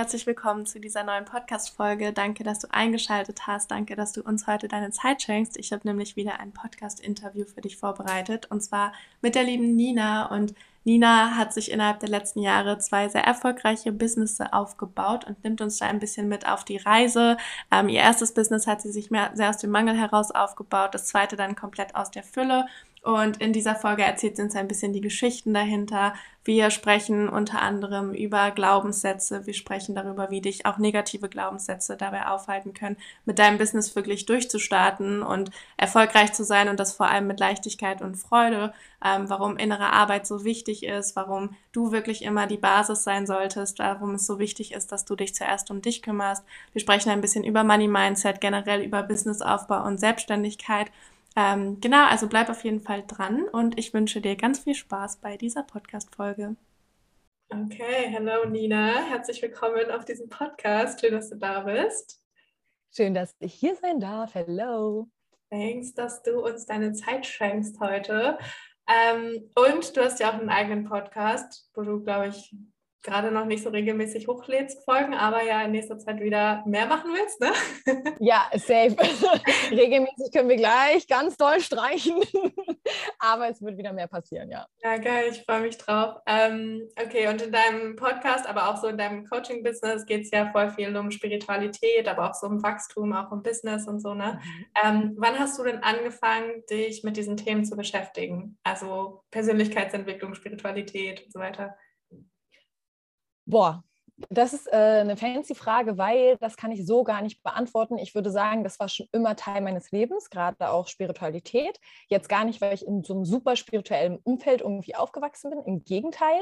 herzlich willkommen zu dieser neuen Podcast-Folge. Danke, dass du eingeschaltet hast. Danke, dass du uns heute deine Zeit schenkst. Ich habe nämlich wieder ein Podcast-Interview für dich vorbereitet und zwar mit der lieben Nina. Und Nina hat sich innerhalb der letzten Jahre zwei sehr erfolgreiche Businesses aufgebaut und nimmt uns da ein bisschen mit auf die Reise. Ähm, ihr erstes Business hat sie sich mehr, sehr aus dem Mangel heraus aufgebaut, das zweite dann komplett aus der Fülle. Und in dieser Folge erzählt sie uns ein bisschen die Geschichten dahinter. Wir sprechen unter anderem über Glaubenssätze. Wir sprechen darüber, wie dich auch negative Glaubenssätze dabei aufhalten können, mit deinem Business wirklich durchzustarten und erfolgreich zu sein und das vor allem mit Leichtigkeit und Freude. Ähm, warum innere Arbeit so wichtig ist, warum du wirklich immer die Basis sein solltest, warum es so wichtig ist, dass du dich zuerst um dich kümmerst. Wir sprechen ein bisschen über Money Mindset, generell über Businessaufbau und Selbstständigkeit ähm, genau, also bleib auf jeden Fall dran und ich wünsche dir ganz viel Spaß bei dieser Podcast-Folge. Okay, hello Nina, herzlich willkommen auf diesem Podcast. Schön, dass du da bist. Schön, dass ich hier sein darf. Hello. Thanks, dass du uns deine Zeit schenkst heute. Ähm, und du hast ja auch einen eigenen Podcast, wo du, glaube ich, gerade noch nicht so regelmäßig hochlädst, Folgen, aber ja in nächster Zeit wieder mehr machen willst, ne? Ja, safe. regelmäßig können wir gleich ganz doll streichen, aber es wird wieder mehr passieren, ja. Ja, geil, ich freue mich drauf. Ähm, okay, und in deinem Podcast, aber auch so in deinem Coaching-Business geht es ja voll viel um Spiritualität, aber auch so um Wachstum, auch um Business und so, ne? Mhm. Ähm, wann hast du denn angefangen, dich mit diesen Themen zu beschäftigen? Also Persönlichkeitsentwicklung, Spiritualität und so weiter? Boah, das ist äh, eine fancy Frage, weil das kann ich so gar nicht beantworten. Ich würde sagen, das war schon immer Teil meines Lebens, gerade auch Spiritualität. Jetzt gar nicht, weil ich in so einem super spirituellen Umfeld irgendwie aufgewachsen bin. Im Gegenteil,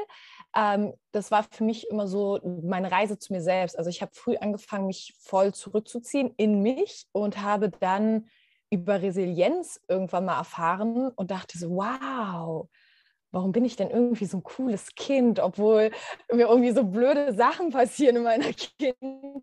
ähm, das war für mich immer so meine Reise zu mir selbst. Also ich habe früh angefangen, mich voll zurückzuziehen in mich und habe dann über Resilienz irgendwann mal erfahren und dachte so, wow, warum bin ich denn irgendwie so ein cooles Kind, obwohl mir irgendwie so blöde Sachen passieren in meiner Kindheit.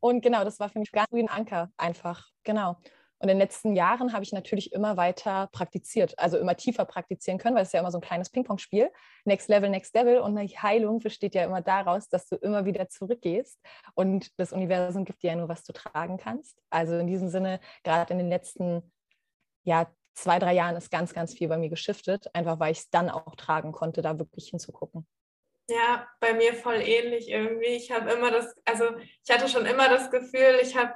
Und genau, das war für mich ganz wie ein Anker einfach. Genau. Und in den letzten Jahren habe ich natürlich immer weiter praktiziert, also immer tiefer praktizieren können, weil es ja immer so ein kleines Ping-Pong-Spiel. Next Level, Next Level. Und eine Heilung besteht ja immer daraus, dass du immer wieder zurückgehst. Und das Universum gibt dir ja nur, was du tragen kannst. Also in diesem Sinne, gerade in den letzten ja, zwei, drei Jahren ist ganz, ganz viel bei mir geschiftet, einfach weil ich es dann auch tragen konnte, da wirklich hinzugucken. Ja, bei mir voll ähnlich irgendwie. Ich habe immer das, also ich hatte schon immer das Gefühl, ich habe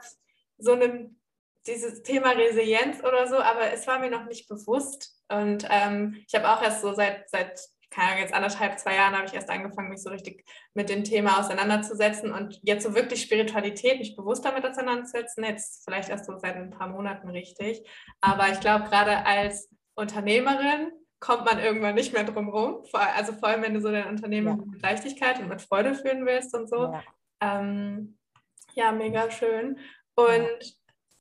so ein, dieses Thema Resilienz oder so, aber es war mir noch nicht bewusst. Und ähm, ich habe auch erst so seit, seit keine Ahnung, jetzt anderthalb, zwei Jahren habe ich erst angefangen, mich so richtig mit dem Thema auseinanderzusetzen und jetzt so wirklich Spiritualität, mich bewusst damit auseinanderzusetzen, jetzt vielleicht erst so seit ein paar Monaten richtig. Aber ich glaube, gerade als Unternehmerin kommt man irgendwann nicht mehr drum rum. Also vor allem, wenn du so dein Unternehmen ja. mit Leichtigkeit und mit Freude führen willst und so. Ja, ähm, ja mega schön. Und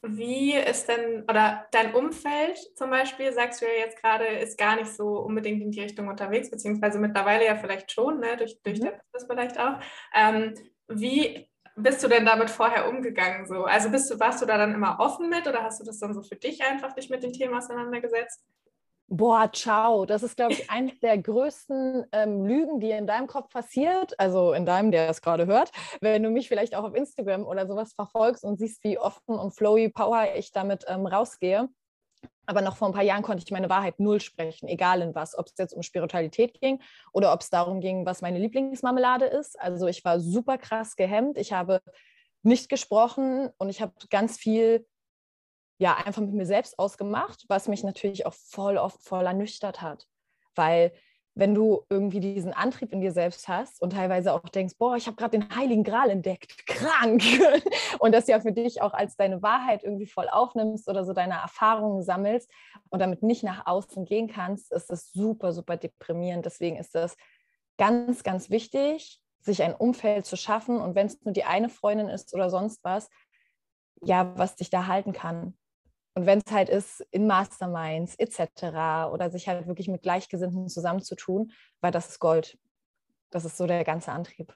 wie ist denn, oder dein Umfeld zum Beispiel, sagst du ja jetzt gerade, ist gar nicht so unbedingt in die Richtung unterwegs, beziehungsweise mittlerweile ja vielleicht schon, ne, durch, durch mhm. das vielleicht auch. Ähm, wie bist du denn damit vorher umgegangen? So? Also bist du, warst du da dann immer offen mit oder hast du das dann so für dich einfach dich mit dem Thema auseinandergesetzt? Boah, ciao. Das ist, glaube ich, eines der größten ähm, Lügen, die in deinem Kopf passiert. Also in deinem, der es gerade hört. Wenn du mich vielleicht auch auf Instagram oder sowas verfolgst und siehst, wie offen und flowy Power ich damit ähm, rausgehe. Aber noch vor ein paar Jahren konnte ich meine Wahrheit null sprechen, egal in was. Ob es jetzt um Spiritualität ging oder ob es darum ging, was meine Lieblingsmarmelade ist. Also ich war super krass gehemmt. Ich habe nicht gesprochen und ich habe ganz viel ja einfach mit mir selbst ausgemacht, was mich natürlich auch voll oft voll ernüchtert hat. Weil wenn du irgendwie diesen Antrieb in dir selbst hast und teilweise auch denkst, boah, ich habe gerade den Heiligen Gral entdeckt, krank, und das ja für dich auch als deine Wahrheit irgendwie voll aufnimmst oder so deine Erfahrungen sammelst und damit nicht nach außen gehen kannst, ist das super, super deprimierend. Deswegen ist das ganz, ganz wichtig, sich ein Umfeld zu schaffen und wenn es nur die eine Freundin ist oder sonst was, ja, was dich da halten kann. Und wenn es halt ist, in Masterminds etc. oder sich halt wirklich mit Gleichgesinnten zusammenzutun, weil das ist Gold. Das ist so der ganze Antrieb.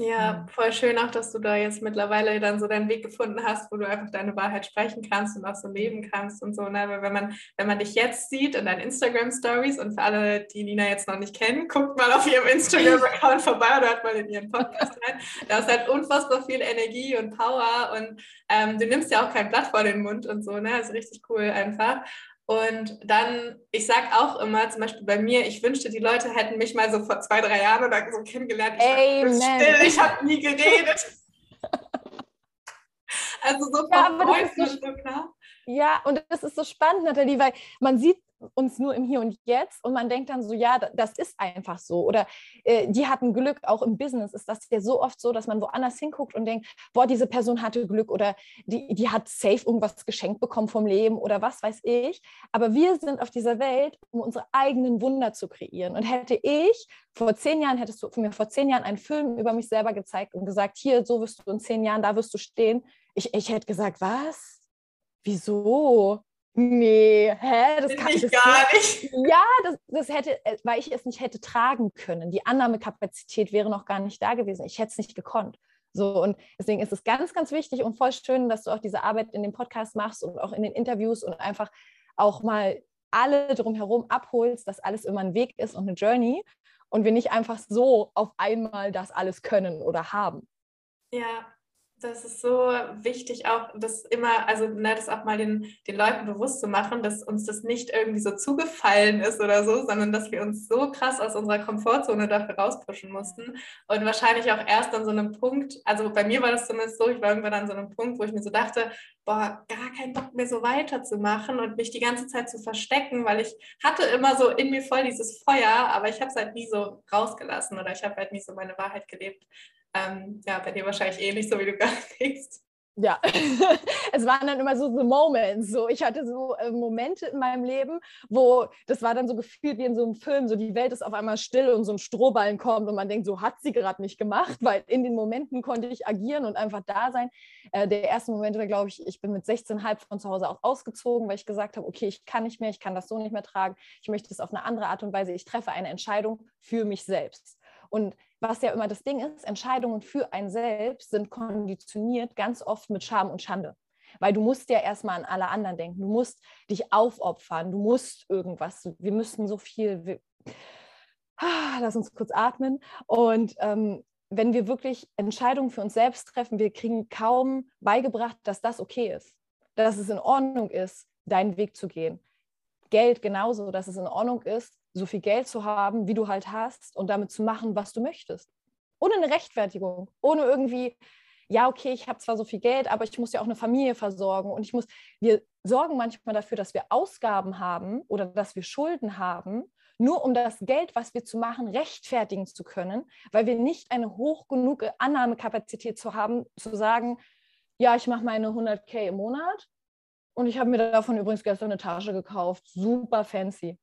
Ja, voll schön auch, dass du da jetzt mittlerweile dann so deinen Weg gefunden hast, wo du einfach deine Wahrheit sprechen kannst und auch so leben kannst und so. Ne? Weil wenn man, wenn man dich jetzt sieht in deinen Instagram-Stories und für alle, die Nina jetzt noch nicht kennen, guckt mal auf ihrem Instagram-Account vorbei oder hört mal in ihren Podcast rein. Da ist halt unfassbar viel Energie und Power und ähm, du nimmst ja auch kein Blatt vor den Mund und so, ne? Also richtig cool einfach. Und dann, ich sage auch immer, zum Beispiel bei mir, ich wünschte, die Leute hätten mich mal so vor zwei, drei Jahren oder so kennengelernt. Ich Amen. war still, ich habe nie geredet. also so Ja, von Freunden so klar. Ja, und das ist so spannend, Nathalie, weil man sieht uns nur im Hier und Jetzt und man denkt dann so, ja, da- das ist einfach so. Oder äh, die hatten Glück, auch im Business ist das ja so oft so, dass man woanders hinguckt und denkt, boah, diese Person hatte Glück oder die, die hat safe irgendwas geschenkt bekommen vom Leben oder was weiß ich. Aber wir sind auf dieser Welt, um unsere eigenen Wunder zu kreieren. Und hätte ich vor zehn Jahren, hättest du mir vor zehn Jahren einen Film über mich selber gezeigt und gesagt, hier, so wirst du in zehn Jahren, da wirst du stehen. Ich, ich hätte gesagt, was? Wieso? Nee, hä? Das Bin kann ich das gar nicht. ja, das, das hätte, äh, weil ich es nicht hätte tragen können. Die Annahmekapazität wäre noch gar nicht da gewesen. Ich hätte es nicht gekonnt. So, und deswegen ist es ganz, ganz wichtig und voll schön, dass du auch diese Arbeit in dem Podcast machst und auch in den Interviews und einfach auch mal alle drumherum abholst, dass alles immer ein Weg ist und eine Journey und wir nicht einfach so auf einmal das alles können oder haben. Ja, das ist so wichtig, auch das immer, also ne, das auch mal den, den Leuten bewusst zu machen, dass uns das nicht irgendwie so zugefallen ist oder so, sondern dass wir uns so krass aus unserer Komfortzone dafür rauspushen mussten. Und wahrscheinlich auch erst an so einem Punkt, also bei mir war das zumindest so, ich war irgendwann an so einem Punkt, wo ich mir so dachte, boah, gar keinen Bock mehr so weiterzumachen und mich die ganze Zeit zu verstecken, weil ich hatte immer so in mir voll dieses Feuer, aber ich habe es halt nie so rausgelassen oder ich habe halt nie so meine Wahrheit gelebt. Ähm, ja, bei dir wahrscheinlich ähnlich, so wie du gerade denkst. Ja, es waren dann immer so the moments. So, ich hatte so äh, Momente in meinem Leben, wo das war dann so gefühlt wie in so einem Film, so die Welt ist auf einmal still und so ein Strohballen kommt und man denkt, so hat sie gerade nicht gemacht, weil in den Momenten konnte ich agieren und einfach da sein. Äh, der erste Moment war, glaube ich, ich bin mit 16,5 von zu Hause aus ausgezogen, weil ich gesagt habe, okay, ich kann nicht mehr, ich kann das so nicht mehr tragen, ich möchte es auf eine andere Art und Weise, ich treffe eine Entscheidung für mich selbst. Und was ja immer das Ding ist, Entscheidungen für ein Selbst sind konditioniert ganz oft mit Scham und Schande. Weil du musst ja erstmal an alle anderen denken. Du musst dich aufopfern. Du musst irgendwas. Wir müssen so viel. Ah, lass uns kurz atmen. Und ähm, wenn wir wirklich Entscheidungen für uns selbst treffen, wir kriegen kaum beigebracht, dass das okay ist. Dass es in Ordnung ist, deinen Weg zu gehen. Geld genauso, dass es in Ordnung ist, so viel Geld zu haben, wie du halt hast und damit zu machen, was du möchtest. Ohne eine Rechtfertigung, ohne irgendwie, ja, okay, ich habe zwar so viel Geld, aber ich muss ja auch eine Familie versorgen und ich muss, wir sorgen manchmal dafür, dass wir Ausgaben haben oder dass wir Schulden haben, nur um das Geld, was wir zu machen, rechtfertigen zu können, weil wir nicht eine hoch genug Annahmekapazität zu haben, zu sagen, ja, ich mache meine 100k im Monat und ich habe mir davon übrigens gestern eine Tasche gekauft, super fancy.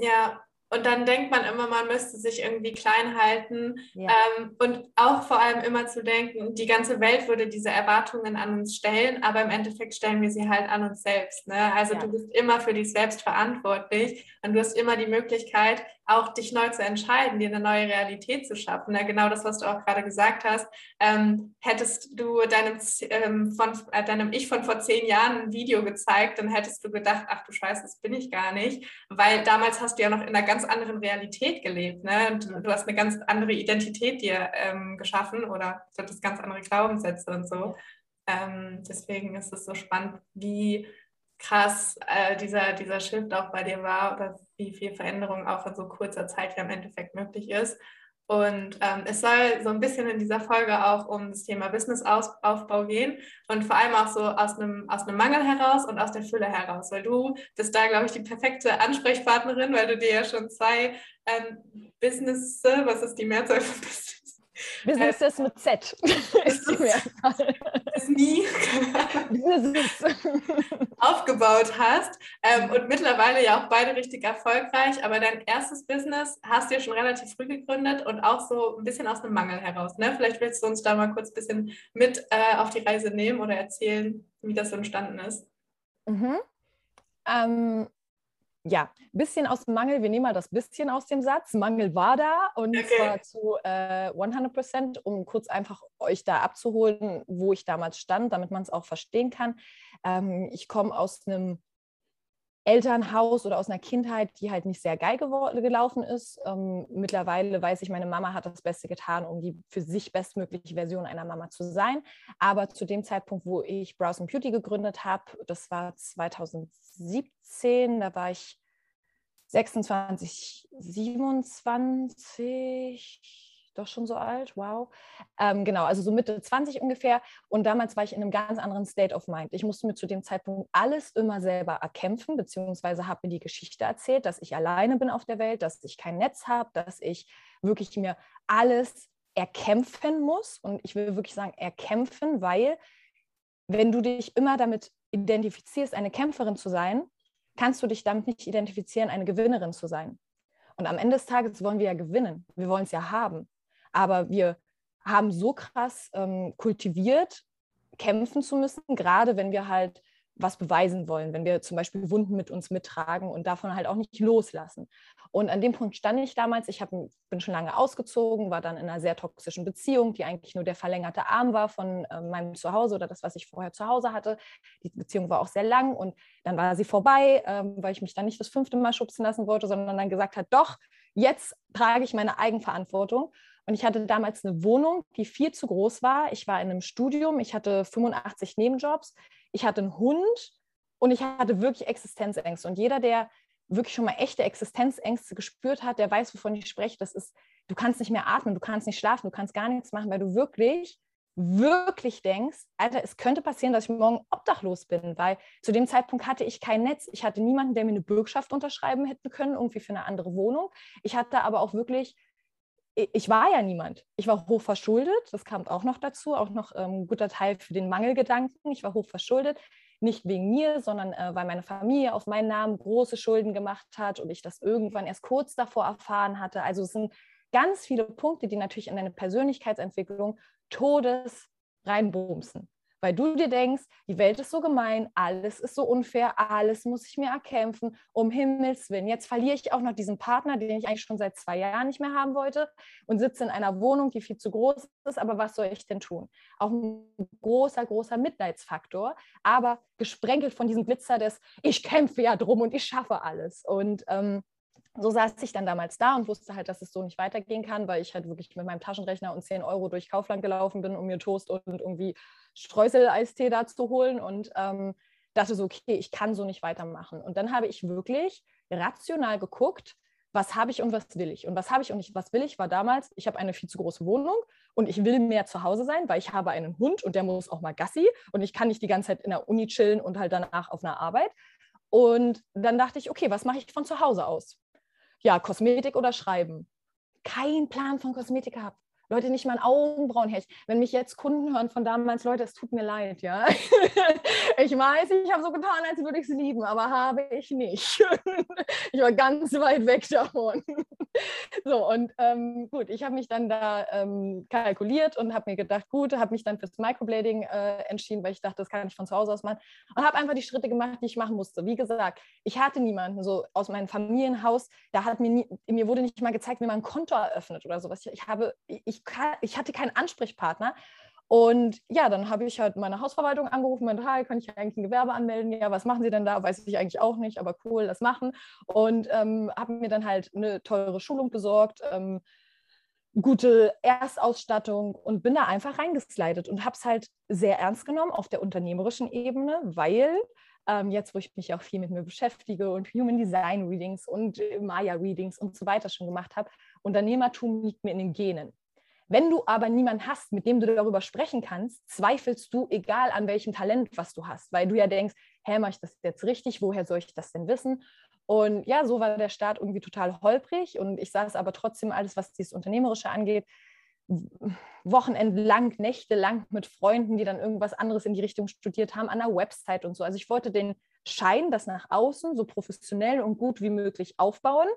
Ja, und dann denkt man immer, man müsste sich irgendwie klein halten Ja. ähm, und auch vor allem immer zu denken, die ganze Welt würde diese Erwartungen an uns stellen, aber im Endeffekt stellen wir sie halt an uns selbst. Ne? Also Ja. du bist immer für dich selbst verantwortlich und du hast immer die Möglichkeit, auch dich neu zu entscheiden, dir eine neue Realität zu schaffen. Ne? Genau das, was du auch gerade gesagt hast. Ähm, hättest du deinem, ähm, von, äh, deinem Ich von vor zehn Jahren ein Video gezeigt, dann hättest du gedacht, ach du Scheiße, das bin ich gar nicht, weil damals hast du ja noch in einer ganz anderen Realität gelebt. Ne? Und du hast eine ganz andere Identität dir ähm, geschaffen oder du hattest ganz andere Glaubenssätze und so. Ähm, deswegen ist es so spannend, wie krass äh, dieser, dieser Shift auch bei dir war oder wie viel Veränderung auch in so kurzer Zeit ja im Endeffekt möglich ist. Und ähm, es soll so ein bisschen in dieser Folge auch um das Thema Businessaufbau gehen und vor allem auch so aus einem, aus einem Mangel heraus und aus der Fülle heraus, weil du bist da, glaube ich, die perfekte Ansprechpartnerin, weil du dir ja schon zwei ähm, Business, was ist die Mehrzahl von Business? Businesses mit Z ist die Mehrzahl. nie Business. aufgebaut hast ähm, und mittlerweile ja auch beide richtig erfolgreich, aber dein erstes Business hast du ja schon relativ früh gegründet und auch so ein bisschen aus einem Mangel heraus. Ne? Vielleicht willst du uns da mal kurz ein bisschen mit äh, auf die Reise nehmen oder erzählen, wie das so entstanden ist. Mhm. Ähm, ja, bisschen aus dem Mangel. Wir nehmen mal das bisschen aus dem Satz. Mangel war da und okay. zwar zu äh, 100 Prozent, um kurz einfach euch da abzuholen, wo ich damals stand, damit man es auch verstehen kann. Ähm, ich komme aus einem Elternhaus oder aus einer Kindheit, die halt nicht sehr geil gelaufen ist. Ähm, mittlerweile weiß ich, meine Mama hat das Beste getan, um die für sich bestmögliche Version einer Mama zu sein. Aber zu dem Zeitpunkt, wo ich Browse Beauty gegründet habe, das war 2017, da war ich 26, 27 doch schon so alt, wow. Ähm, genau, also so Mitte 20 ungefähr. Und damals war ich in einem ganz anderen State of Mind. Ich musste mir zu dem Zeitpunkt alles immer selber erkämpfen, beziehungsweise habe mir die Geschichte erzählt, dass ich alleine bin auf der Welt, dass ich kein Netz habe, dass ich wirklich mir alles erkämpfen muss. Und ich will wirklich sagen, erkämpfen, weil wenn du dich immer damit identifizierst, eine Kämpferin zu sein, kannst du dich damit nicht identifizieren, eine Gewinnerin zu sein. Und am Ende des Tages wollen wir ja gewinnen. Wir wollen es ja haben. Aber wir haben so krass ähm, kultiviert, kämpfen zu müssen, gerade wenn wir halt was beweisen wollen, wenn wir zum Beispiel Wunden mit uns mittragen und davon halt auch nicht loslassen. Und an dem Punkt stand ich damals. Ich hab, bin schon lange ausgezogen, war dann in einer sehr toxischen Beziehung, die eigentlich nur der verlängerte Arm war von äh, meinem Zuhause oder das, was ich vorher zu Hause hatte. Die Beziehung war auch sehr lang und dann war sie vorbei, ähm, weil ich mich dann nicht das fünfte Mal schubsen lassen wollte, sondern dann gesagt hat, doch, jetzt trage ich meine Eigenverantwortung. Und ich hatte damals eine Wohnung, die viel zu groß war. Ich war in einem Studium, ich hatte 85 Nebenjobs, ich hatte einen Hund und ich hatte wirklich Existenzängste. Und jeder, der wirklich schon mal echte Existenzängste gespürt hat, der weiß, wovon ich spreche. Das ist, du kannst nicht mehr atmen, du kannst nicht schlafen, du kannst gar nichts machen, weil du wirklich, wirklich denkst, Alter, es könnte passieren, dass ich morgen obdachlos bin, weil zu dem Zeitpunkt hatte ich kein Netz. Ich hatte niemanden, der mir eine Bürgschaft unterschreiben hätte können, irgendwie für eine andere Wohnung. Ich hatte aber auch wirklich ich war ja niemand. Ich war hoch verschuldet, das kam auch noch dazu, auch noch ein ähm, guter Teil für den Mangelgedanken. Ich war hoch verschuldet, nicht wegen mir, sondern äh, weil meine Familie auf meinen Namen große Schulden gemacht hat und ich das irgendwann erst kurz davor erfahren hatte. Also es sind ganz viele Punkte, die natürlich in deine Persönlichkeitsentwicklung todes reinbumsen weil du dir denkst, die Welt ist so gemein, alles ist so unfair, alles muss ich mir erkämpfen, um Himmels Willen. Jetzt verliere ich auch noch diesen Partner, den ich eigentlich schon seit zwei Jahren nicht mehr haben wollte und sitze in einer Wohnung, die viel zu groß ist, aber was soll ich denn tun? Auch ein großer, großer Mitleidsfaktor, aber gesprenkelt von diesem Glitzer des, ich kämpfe ja drum und ich schaffe alles. Und ähm, so saß ich dann damals da und wusste halt, dass es so nicht weitergehen kann, weil ich halt wirklich mit meinem Taschenrechner und 10 Euro durch Kaufland gelaufen bin, um mir Toast und irgendwie Streusel-Eistee da zu holen und ähm, dachte so, okay, ich kann so nicht weitermachen. Und dann habe ich wirklich rational geguckt, was habe ich und was will ich. Und was habe ich und was will ich war damals, ich habe eine viel zu große Wohnung und ich will mehr zu Hause sein, weil ich habe einen Hund und der muss auch mal Gassi und ich kann nicht die ganze Zeit in der Uni chillen und halt danach auf einer Arbeit. Und dann dachte ich, okay, was mache ich von zu Hause aus? Ja, Kosmetik oder Schreiben. Kein Plan von Kosmetik gehabt. Leute, nicht mal ein Augenbrauenhärchen. Wenn mich jetzt Kunden hören von damals, Leute, es tut mir leid, ja. ich weiß, ich habe so getan, als würde ich es lieben, aber habe ich nicht. ich war ganz weit weg davon. so, und ähm, gut, ich habe mich dann da ähm, kalkuliert und habe mir gedacht, gut, habe mich dann fürs Microblading äh, entschieden, weil ich dachte, das kann ich von zu Hause aus machen. Und habe einfach die Schritte gemacht, die ich machen musste. Wie gesagt, ich hatte niemanden so aus meinem Familienhaus, da hat mir, nie, mir wurde nicht mal gezeigt, wie man ein Konto eröffnet oder sowas. Ich, habe, ich ich, hatte keinen Ansprechpartner. Und ja, dann habe ich halt meine Hausverwaltung angerufen, meinte, hi, kann ich eigentlich ein Gewerbe anmelden? Ja, was machen Sie denn da? Weiß ich eigentlich auch nicht, aber cool, das machen. Und ähm, habe mir dann halt eine teure Schulung besorgt, ähm, gute Erstausstattung und bin da einfach reingeslidet und habe es halt sehr ernst genommen auf der unternehmerischen Ebene, weil ähm, jetzt, wo ich mich auch viel mit mir beschäftige und Human Design Readings und Maya Readings und so weiter schon gemacht habe, Unternehmertum liegt mir in den Genen. Wenn du aber niemanden hast, mit dem du darüber sprechen kannst, zweifelst du, egal an welchem Talent, was du hast, weil du ja denkst, hä, mache ich das jetzt richtig? Woher soll ich das denn wissen? Und ja, so war der Start irgendwie total holprig und ich saß aber trotzdem alles, was dieses Unternehmerische angeht, wochenendlang, nächtelang mit Freunden, die dann irgendwas anderes in die Richtung studiert haben, an der Website und so. Also ich wollte den Schein, das nach außen so professionell und gut wie möglich aufbauen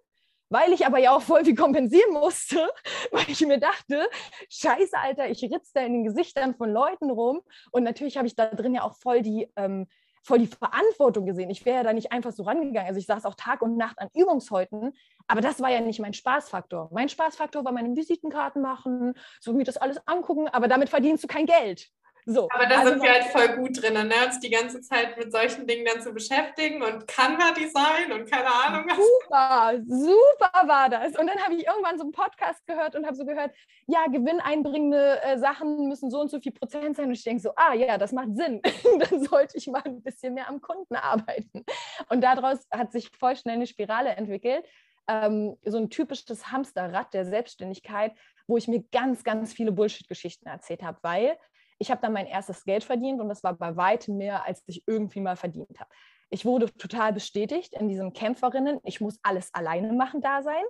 weil ich aber ja auch voll viel kompensieren musste, weil ich mir dachte, scheiße, Alter, ich ritze da in den Gesichtern von Leuten rum. Und natürlich habe ich da drin ja auch voll die ähm, voll die Verantwortung gesehen. Ich wäre ja da nicht einfach so rangegangen. Also ich saß auch Tag und Nacht an Übungshäuten, aber das war ja nicht mein Spaßfaktor. Mein Spaßfaktor war meine Visitenkarten machen, so mir das alles angucken, aber damit verdienst du kein Geld. So, Aber da also sind wir halt voll gut drin, ne? uns die ganze Zeit mit solchen Dingen dann zu beschäftigen und Canva-Design und keine Ahnung. Super, super war das. Und dann habe ich irgendwann so einen Podcast gehört und habe so gehört, ja, gewinneinbringende äh, Sachen müssen so und so viel Prozent sein. Und ich denke so, ah ja, das macht Sinn. dann sollte ich mal ein bisschen mehr am Kunden arbeiten. Und daraus hat sich voll schnell eine Spirale entwickelt. Ähm, so ein typisches Hamsterrad der Selbstständigkeit, wo ich mir ganz, ganz viele Bullshit-Geschichten erzählt habe, weil ich habe dann mein erstes Geld verdient und das war bei weitem mehr, als ich irgendwie mal verdient habe. Ich wurde total bestätigt in diesem Kämpferinnen, ich muss alles alleine machen, da sein.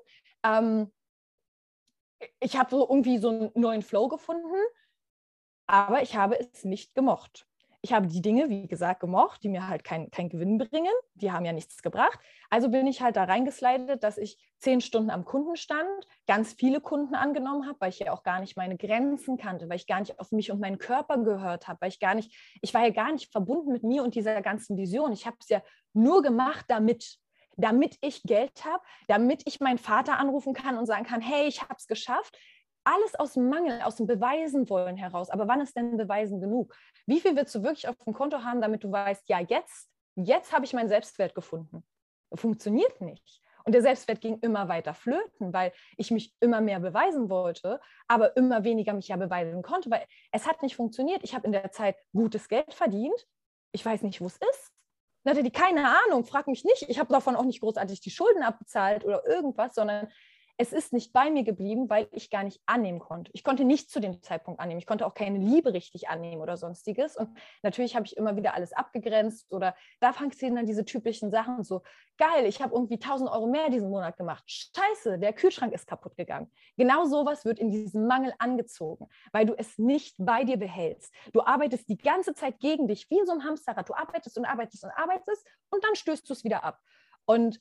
Ähm, ich habe so irgendwie so einen neuen Flow gefunden, aber ich habe es nicht gemocht ich habe die Dinge, wie gesagt, gemocht, die mir halt keinen kein Gewinn bringen. Die haben ja nichts gebracht. Also bin ich halt da reingeslidet, dass ich zehn Stunden am Kunden stand, ganz viele Kunden angenommen habe, weil ich ja auch gar nicht meine Grenzen kannte, weil ich gar nicht auf mich und meinen Körper gehört habe, weil ich gar nicht, ich war ja gar nicht verbunden mit mir und dieser ganzen Vision. Ich habe es ja nur gemacht, damit damit ich Geld habe, damit ich meinen Vater anrufen kann und sagen kann, hey, ich habe es geschafft, alles aus Mangel, aus dem Beweisen wollen heraus. Aber wann ist denn Beweisen genug? Wie viel willst du wirklich auf dem Konto haben, damit du weißt, ja, jetzt, jetzt habe ich meinen Selbstwert gefunden? Funktioniert nicht. Und der Selbstwert ging immer weiter flöten, weil ich mich immer mehr beweisen wollte, aber immer weniger mich ja beweisen konnte, weil es hat nicht funktioniert. Ich habe in der Zeit gutes Geld verdient. Ich weiß nicht, wo es ist. Hatte die keine Ahnung, frag mich nicht. Ich habe davon auch nicht großartig die Schulden abbezahlt oder irgendwas, sondern es ist nicht bei mir geblieben, weil ich gar nicht annehmen konnte. Ich konnte nicht zu dem Zeitpunkt annehmen. Ich konnte auch keine Liebe richtig annehmen oder sonstiges. Und natürlich habe ich immer wieder alles abgegrenzt oder da fangen dann diese typischen Sachen so, geil, ich habe irgendwie 1000 Euro mehr diesen Monat gemacht. Scheiße, der Kühlschrank ist kaputt gegangen. Genau sowas wird in diesem Mangel angezogen, weil du es nicht bei dir behältst. Du arbeitest die ganze Zeit gegen dich, wie so einem Hamsterrad. Du arbeitest und arbeitest und arbeitest und dann stößt du es wieder ab. Und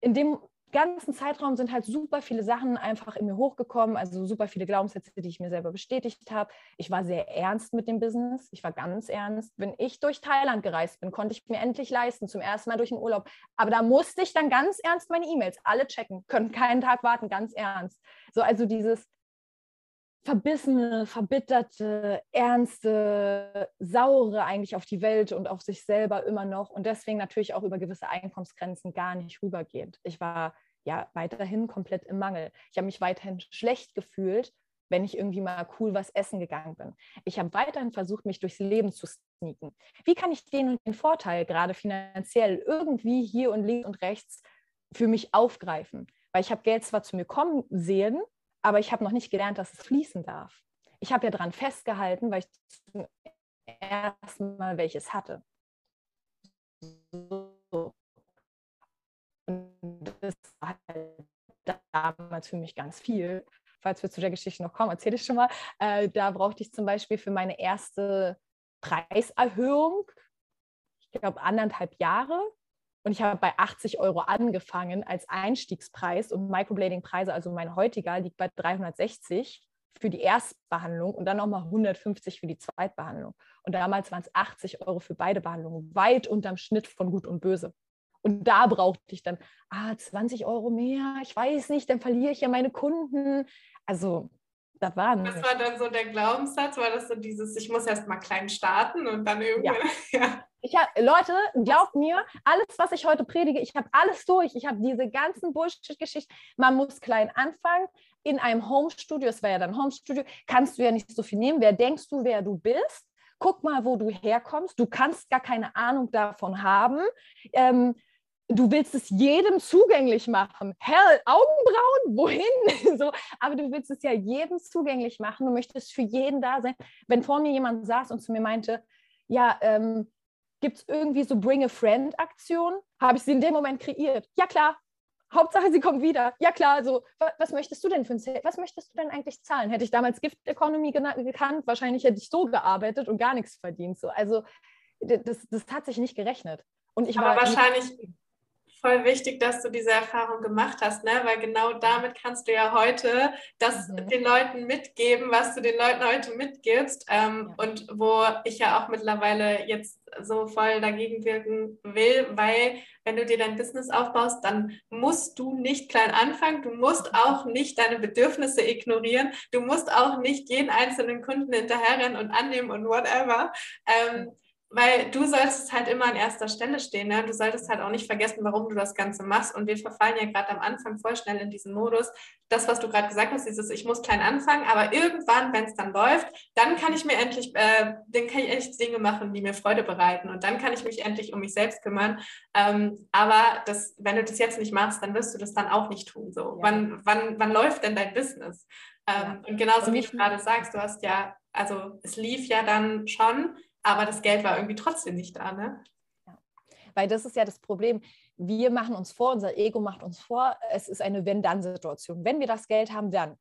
in dem ganzen Zeitraum sind halt super viele Sachen einfach in mir hochgekommen, also super viele Glaubenssätze, die ich mir selber bestätigt habe. Ich war sehr ernst mit dem Business, ich war ganz ernst. Wenn ich durch Thailand gereist bin, konnte ich mir endlich leisten, zum ersten Mal durch den Urlaub. Aber da musste ich dann ganz ernst meine E-Mails alle checken, können keinen Tag warten, ganz ernst. So, also dieses verbissene, verbitterte, ernste, saure eigentlich auf die Welt und auf sich selber immer noch und deswegen natürlich auch über gewisse Einkommensgrenzen gar nicht rübergehend. Ich war ja weiterhin komplett im Mangel. Ich habe mich weiterhin schlecht gefühlt, wenn ich irgendwie mal cool was essen gegangen bin. Ich habe weiterhin versucht, mich durchs Leben zu sneaken. Wie kann ich den und den Vorteil gerade finanziell irgendwie hier und links und rechts für mich aufgreifen? Weil ich habe Geld zwar zu mir kommen sehen, aber ich habe noch nicht gelernt, dass es fließen darf. Ich habe ja daran festgehalten, weil ich zum ersten Mal welches hatte. Und das war halt damals für mich ganz viel. Falls wir zu der Geschichte noch kommen, erzähle ich schon mal. Äh, da brauchte ich zum Beispiel für meine erste Preiserhöhung, ich glaube, anderthalb Jahre, und ich habe bei 80 Euro angefangen als Einstiegspreis und Microblading-Preise, also mein heutiger, liegt bei 360 für die Erstbehandlung und dann nochmal 150 für die Zweitbehandlung. Und damals waren es 80 Euro für beide Behandlungen, weit unterm Schnitt von Gut und Böse. Und da brauchte ich dann, ah, 20 Euro mehr, ich weiß nicht, dann verliere ich ja meine Kunden. Also, das war nicht. Was war dann so der Glaubenssatz? War das so dieses, ich muss erst mal klein starten und dann irgendwann, ja. ja. Ich hab, Leute, glaubt mir, alles, was ich heute predige, ich habe alles durch. Ich habe diese ganzen Bullshit-Geschichten. Man muss klein anfangen. In einem Homestudio, es war ja dann Homestudio, kannst du ja nicht so viel nehmen. Wer denkst du, wer du bist? Guck mal, wo du herkommst. Du kannst gar keine Ahnung davon haben. Ähm, du willst es jedem zugänglich machen. Hell, Augenbrauen, wohin? so, aber du willst es ja jedem zugänglich machen. Du möchtest für jeden da sein. Wenn vor mir jemand saß und zu mir meinte, ja, ähm, Gibt es irgendwie so Bring a Friend-Aktion? Habe ich sie in dem Moment kreiert? Ja, klar. Hauptsache, sie kommt wieder. Ja, klar. So, was, was möchtest du denn für ein Sale? Was möchtest du denn eigentlich zahlen? Hätte ich damals Gift Economy gekannt, wahrscheinlich hätte ich so gearbeitet und gar nichts verdient. So. Also, das, das hat sich nicht gerechnet. Und ich Aber war wahrscheinlich voll wichtig, dass du diese Erfahrung gemacht hast, ne? weil genau damit kannst du ja heute das mhm. den Leuten mitgeben, was du den Leuten heute mitgibst. Ähm, ja. Und wo ich ja auch mittlerweile jetzt so voll dagegen wirken will, weil wenn du dir dein Business aufbaust, dann musst du nicht klein anfangen, du musst auch nicht deine Bedürfnisse ignorieren, du musst auch nicht jeden einzelnen Kunden hinterherrennen und annehmen und whatever. Ähm, weil du solltest halt immer an erster Stelle stehen. Ne? Du solltest halt auch nicht vergessen, warum du das Ganze machst. Und wir verfallen ja gerade am Anfang voll schnell in diesen Modus. Das, was du gerade gesagt hast, dieses Ich muss klein anfangen, aber irgendwann, wenn es dann läuft, dann kann ich mir endlich, äh, dann kann ich endlich Dinge machen, die mir Freude bereiten. Und dann kann ich mich endlich um mich selbst kümmern. Ähm, aber das, wenn du das jetzt nicht machst, dann wirst du das dann auch nicht tun. So. Ja. Wann, wann, wann läuft denn dein Business? Ähm, ja. Und genauso wie du gerade sagst, du hast ja, also es lief ja dann schon aber das Geld war irgendwie trotzdem nicht da, ne? Ja. Weil das ist ja das Problem. Wir machen uns vor, unser Ego macht uns vor, es ist eine Wenn-Dann-Situation. Wenn wir das Geld haben, dann.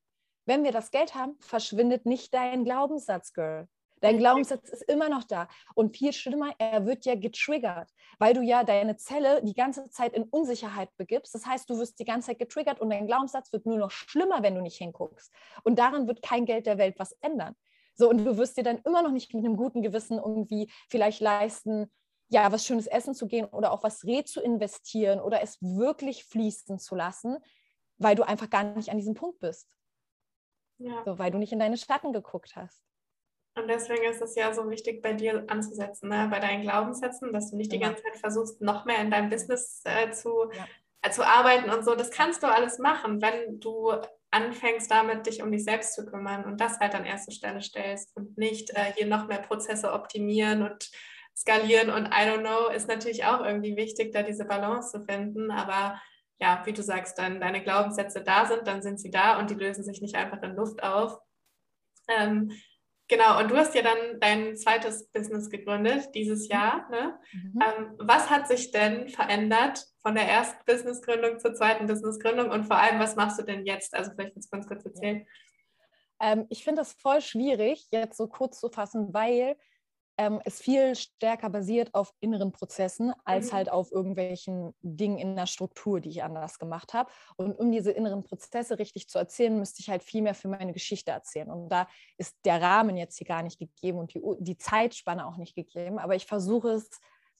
Wenn wir das Geld haben, verschwindet nicht dein Glaubenssatz, Girl. Dein Glaubenssatz ist immer noch da. Und viel schlimmer, er wird ja getriggert, weil du ja deine Zelle die ganze Zeit in Unsicherheit begibst. Das heißt, du wirst die ganze Zeit getriggert und dein Glaubenssatz wird nur noch schlimmer, wenn du nicht hinguckst. Und daran wird kein Geld der Welt was ändern. So, und du wirst dir dann immer noch nicht mit einem guten Gewissen irgendwie vielleicht leisten, ja, was schönes Essen zu gehen oder auch was Reh zu investieren oder es wirklich fließen zu lassen, weil du einfach gar nicht an diesem Punkt bist. Ja. So, weil du nicht in deine Schatten geguckt hast. Und deswegen ist es ja so wichtig, bei dir anzusetzen, ne? bei deinen Glaubenssätzen, dass du nicht genau. die ganze Zeit versuchst, noch mehr in deinem Business äh, zu, ja. äh, zu arbeiten und so. Das kannst du alles machen, wenn du anfängst damit, dich um dich selbst zu kümmern und das halt an erste Stelle stellst und nicht äh, hier noch mehr Prozesse optimieren und skalieren und I don't know, ist natürlich auch irgendwie wichtig, da diese Balance zu finden. Aber ja, wie du sagst, dann deine Glaubenssätze da sind, dann sind sie da und die lösen sich nicht einfach in Luft auf. Ähm, Genau, und du hast ja dann dein zweites Business gegründet dieses. Jahr. Ne? Mhm. Ähm, was hat sich denn verändert von der ersten Businessgründung zur zweiten Businessgründung und vor allem, was machst du denn jetzt? Also vielleicht kannst du ganz kurz erzählen. Ähm, ich finde das voll schwierig, jetzt so kurz zu fassen, weil ähm, es viel stärker basiert auf inneren Prozessen als mhm. halt auf irgendwelchen Dingen in der Struktur, die ich anders gemacht habe. Und um diese inneren Prozesse richtig zu erzählen, müsste ich halt viel mehr für meine Geschichte erzählen. Und da ist der Rahmen jetzt hier gar nicht gegeben und die, die Zeitspanne auch nicht gegeben. Aber ich versuche es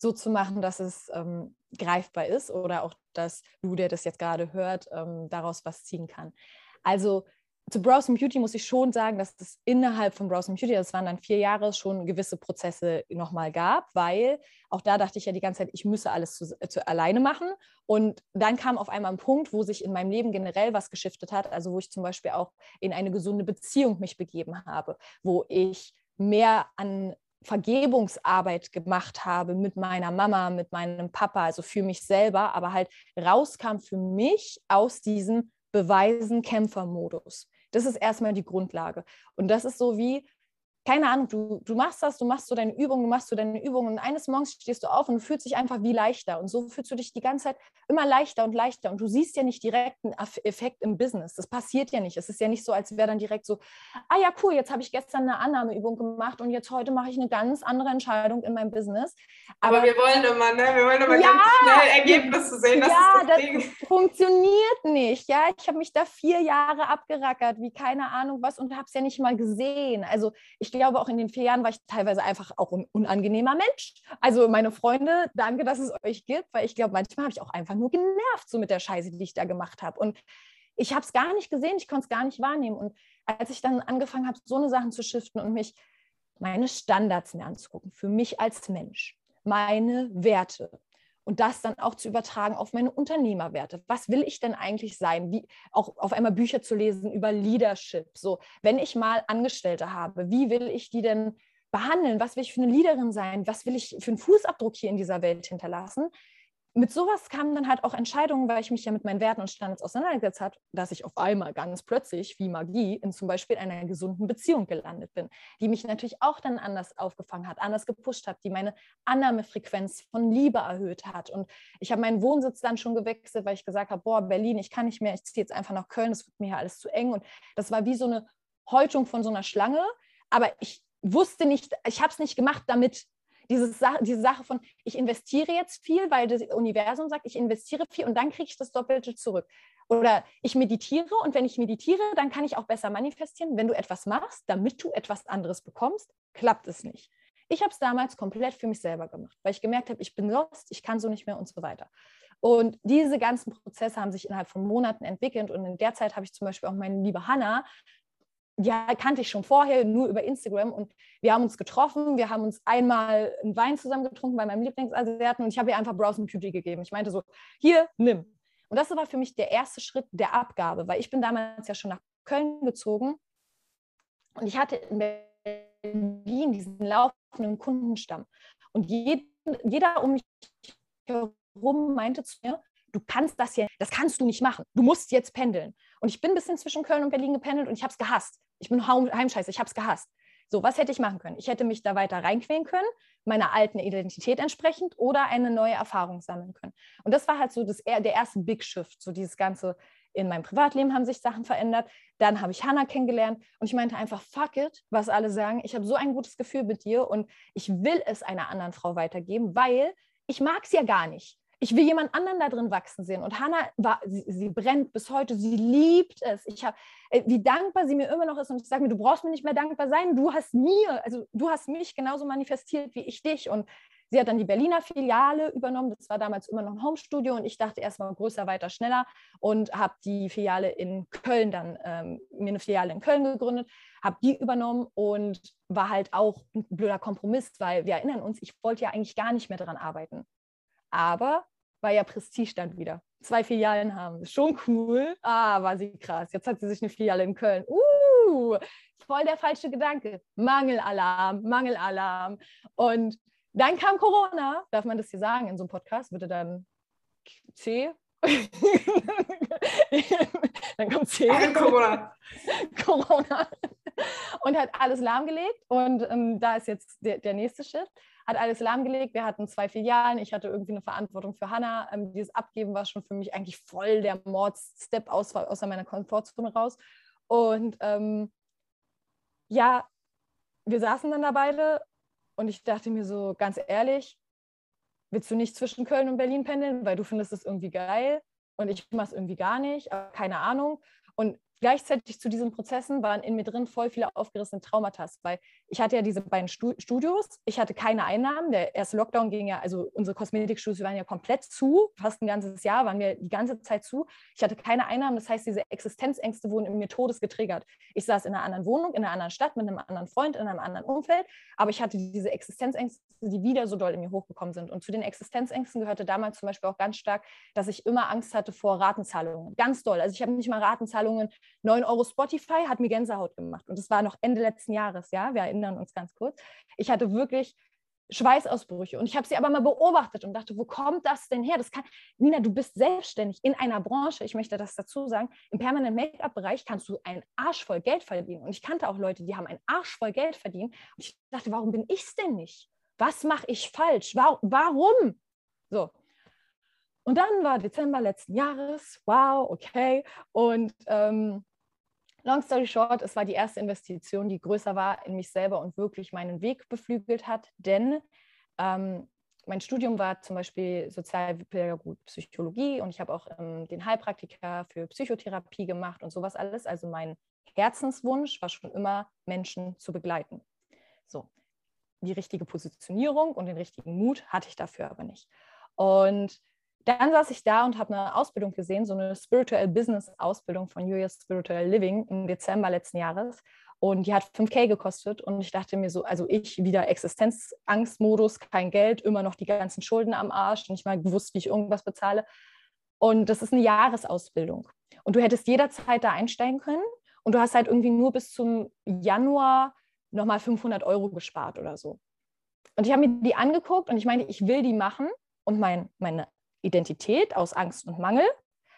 so zu machen, dass es ähm, greifbar ist oder auch, dass du, der das jetzt gerade hört, ähm, daraus was ziehen kann. Also zu Browse Beauty muss ich schon sagen, dass es innerhalb von Browse Beauty, das waren dann vier Jahre, schon gewisse Prozesse nochmal gab, weil auch da dachte ich ja die ganze Zeit, ich müsse alles zu, zu, alleine machen. Und dann kam auf einmal ein Punkt, wo sich in meinem Leben generell was geschiftet hat, also wo ich zum Beispiel auch in eine gesunde Beziehung mich begeben habe, wo ich mehr an Vergebungsarbeit gemacht habe mit meiner Mama, mit meinem Papa, also für mich selber, aber halt rauskam für mich aus diesem Beweisen-Kämpfer-Modus. Das ist erstmal die Grundlage. Und das ist so wie, keine Ahnung, du, du machst das, du machst so deine Übungen, du machst so deine Übungen und eines Morgens stehst du auf und fühlst dich einfach wie leichter. Und so fühlst du dich die ganze Zeit immer leichter und leichter. Und du siehst ja nicht direkt einen Effekt im Business. Das passiert ja nicht. Es ist ja nicht so, als wäre dann direkt so, ah ja, cool, jetzt habe ich gestern eine Annahmeübung gemacht und jetzt heute mache ich eine ganz andere Entscheidung in meinem Business. Aber, Aber wir wollen immer, ne? Wir wollen immer ja, ganz schnell Ergebnisse sehen. Das ja, das, das funktioniert nicht. Ja, ich habe mich da vier Jahre abgerackert, wie keine Ahnung was und habe es ja nicht mal gesehen. Also ich ich glaube, auch in den vier Jahren war ich teilweise einfach auch ein unangenehmer Mensch. Also meine Freunde, danke, dass es euch gibt, weil ich glaube, manchmal habe ich auch einfach nur genervt so mit der Scheiße, die ich da gemacht habe. Und ich habe es gar nicht gesehen, ich konnte es gar nicht wahrnehmen. Und als ich dann angefangen habe, so eine Sachen zu shiften und mich meine Standards mir anzugucken, für mich als Mensch, meine Werte, und das dann auch zu übertragen auf meine Unternehmerwerte. Was will ich denn eigentlich sein? Wie auch auf einmal Bücher zu lesen über Leadership. So, wenn ich mal Angestellte habe, wie will ich die denn behandeln? Was will ich für eine Leaderin sein? Was will ich für einen Fußabdruck hier in dieser Welt hinterlassen? Mit sowas kamen dann halt auch Entscheidungen, weil ich mich ja mit meinen Werten und Standards auseinandergesetzt habe, dass ich auf einmal ganz plötzlich, wie Magie, in zum Beispiel einer gesunden Beziehung gelandet bin, die mich natürlich auch dann anders aufgefangen hat, anders gepusht hat, die meine Annahmefrequenz von Liebe erhöht hat. Und ich habe meinen Wohnsitz dann schon gewechselt, weil ich gesagt habe, boah, Berlin, ich kann nicht mehr, ich ziehe jetzt einfach nach Köln, das wird mir hier alles zu eng. Und das war wie so eine Häutung von so einer Schlange, aber ich wusste nicht, ich habe es nicht gemacht, damit Diese, Sa diese Sache von, ich investiere jetzt viel, weil das Universum sagt, ich investiere viel und dann kriege ich das Doppelte zurück. Oder ich meditiere und wenn ich meditiere, dann kann ich auch besser manifestieren. Wenn du etwas machst, damit du etwas anderes bekommst, klappt es nicht. Ich habe es damals komplett für mich selber gemacht, weil ich gemerkt habe, ich bin lost, ich kann so nicht mehr und so weiter. Und diese ganzen Prozesse haben sich innerhalb von Monaten entwickelt. Und in der Zeit habe ich zum Beispiel auch meine liebe Hanna, die kannte ich schon vorher, nur über Instagram. Und wir haben uns getroffen, wir haben uns einmal einen Wein zusammen getrunken bei meinem Lieblingsasiaten und ich habe ihr einfach Browse Beauty gegeben. Ich meinte so, hier, nimm. Und das war für mich der erste Schritt der Abgabe, weil ich bin damals ja schon nach Köln gezogen und ich hatte in Berlin diesen laufenden Kundenstamm. Und jeder um mich herum meinte zu mir, du kannst das hier, das kannst du nicht machen. Du musst jetzt pendeln. Und ich bin ein bisschen zwischen Köln und Berlin gependelt und ich habe es gehasst. Ich bin Heimscheiße, ich habe es gehasst. So, was hätte ich machen können? Ich hätte mich da weiter reinquälen können, meiner alten Identität entsprechend oder eine neue Erfahrung sammeln können. Und das war halt so das, der erste Big Shift, so dieses ganze, in meinem Privatleben haben sich Sachen verändert. Dann habe ich Hannah kennengelernt und ich meinte einfach, fuck it, was alle sagen. Ich habe so ein gutes Gefühl mit dir und ich will es einer anderen Frau weitergeben, weil ich mag es ja gar nicht ich will jemand anderen da drin wachsen sehen. Und Hannah war, sie, sie brennt bis heute, sie liebt es. Ich habe, äh, wie dankbar sie mir immer noch ist. Und ich sage mir, du brauchst mir nicht mehr dankbar sein. Du hast mir, also du hast mich genauso manifestiert wie ich dich. Und sie hat dann die Berliner Filiale übernommen. Das war damals immer noch ein Homestudio. Und ich dachte erstmal größer, weiter, schneller. Und habe die Filiale in Köln dann, ähm, mir eine Filiale in Köln gegründet, habe die übernommen und war halt auch ein blöder Kompromiss, weil wir erinnern uns, ich wollte ja eigentlich gar nicht mehr daran arbeiten. Aber war ja Prestige dann wieder. Zwei Filialen haben. Schon cool. Ah, war sie krass. Jetzt hat sie sich eine Filiale in Köln. Uh, voll der falsche Gedanke. Mangelalarm, Mangelalarm. Und dann kam Corona. Darf man das hier sagen in so einem Podcast? Würde dann C? dann kommt C. Corona. Corona. Und hat alles lahmgelegt. Und ähm, da ist jetzt der, der nächste Schritt hat alles lahmgelegt. Wir hatten zwei Filialen. Ich hatte irgendwie eine Verantwortung für Hannah. Ähm, dieses Abgeben war schon für mich eigentlich voll der Mordsstep aus, außer meiner Komfortzone raus. Und ähm, ja, wir saßen dann da beide und ich dachte mir so, ganz ehrlich, willst du nicht zwischen Köln und Berlin pendeln, weil du findest es irgendwie geil und ich mache es irgendwie gar nicht, keine Ahnung. Und gleichzeitig zu diesen Prozessen waren in mir drin voll viele aufgerissene Traumata, weil ich hatte ja diese beiden Studios, ich hatte keine Einnahmen, der erste Lockdown ging ja, also unsere Kosmetikstudios waren ja komplett zu, fast ein ganzes Jahr waren wir die ganze Zeit zu. Ich hatte keine Einnahmen, das heißt, diese Existenzängste wurden in mir todes getriggert. Ich saß in einer anderen Wohnung, in einer anderen Stadt, mit einem anderen Freund, in einem anderen Umfeld, aber ich hatte diese Existenzängste, die wieder so doll in mir hochgekommen sind. Und zu den Existenzängsten gehörte damals zum Beispiel auch ganz stark, dass ich immer Angst hatte vor Ratenzahlungen. Ganz doll. Also ich habe nicht mal Ratenzahlungen 9 Euro Spotify hat mir Gänsehaut gemacht. Und das war noch Ende letzten Jahres, ja, wir erinnern uns ganz kurz. Ich hatte wirklich Schweißausbrüche. Und ich habe sie aber mal beobachtet und dachte, wo kommt das denn her? Das kann, Nina, du bist selbstständig in einer Branche, ich möchte das dazu sagen, im permanenten Make-up-Bereich kannst du einen Arsch voll Geld verdienen. Und ich kannte auch Leute, die haben einen Arsch voll Geld verdient. Und ich dachte, warum bin ich es denn nicht? Was mache ich falsch? Warum? So. Und dann war Dezember letzten Jahres, wow, okay. Und ähm, Long story short, es war die erste Investition, die größer war in mich selber und wirklich meinen Weg beflügelt hat, denn ähm, mein Studium war zum Beispiel Sozialpädagogik, Psychologie und ich habe auch ähm, den Heilpraktiker für Psychotherapie gemacht und sowas alles. Also mein Herzenswunsch war schon immer, Menschen zu begleiten. So, die richtige Positionierung und den richtigen Mut hatte ich dafür aber nicht. Und dann saß ich da und habe eine Ausbildung gesehen, so eine Spiritual Business Ausbildung von Julius Spiritual Living im Dezember letzten Jahres. Und die hat 5K gekostet. Und ich dachte mir so, also ich wieder Existenzangstmodus, kein Geld, immer noch die ganzen Schulden am Arsch, nicht mal gewusst, wie ich irgendwas bezahle. Und das ist eine Jahresausbildung. Und du hättest jederzeit da einsteigen können. Und du hast halt irgendwie nur bis zum Januar nochmal 500 Euro gespart oder so. Und ich habe mir die angeguckt und ich meine, ich will die machen. Und mein, meine Identität aus Angst und Mangel,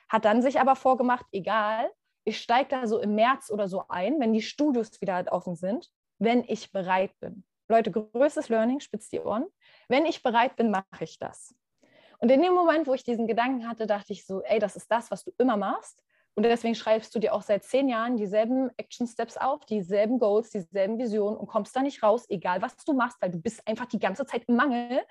hat dann sich aber vorgemacht, egal, ich steige da so im März oder so ein, wenn die Studios wieder halt offen sind, wenn ich bereit bin. Leute, größtes Learning, spitzt die Ohren. Wenn ich bereit bin, mache ich das. Und in dem Moment, wo ich diesen Gedanken hatte, dachte ich so, ey, das ist das, was du immer machst. Und deswegen schreibst du dir auch seit zehn Jahren dieselben Action Steps auf, dieselben Goals, dieselben Visionen und kommst da nicht raus, egal was du machst, weil du bist einfach die ganze Zeit im Mangel.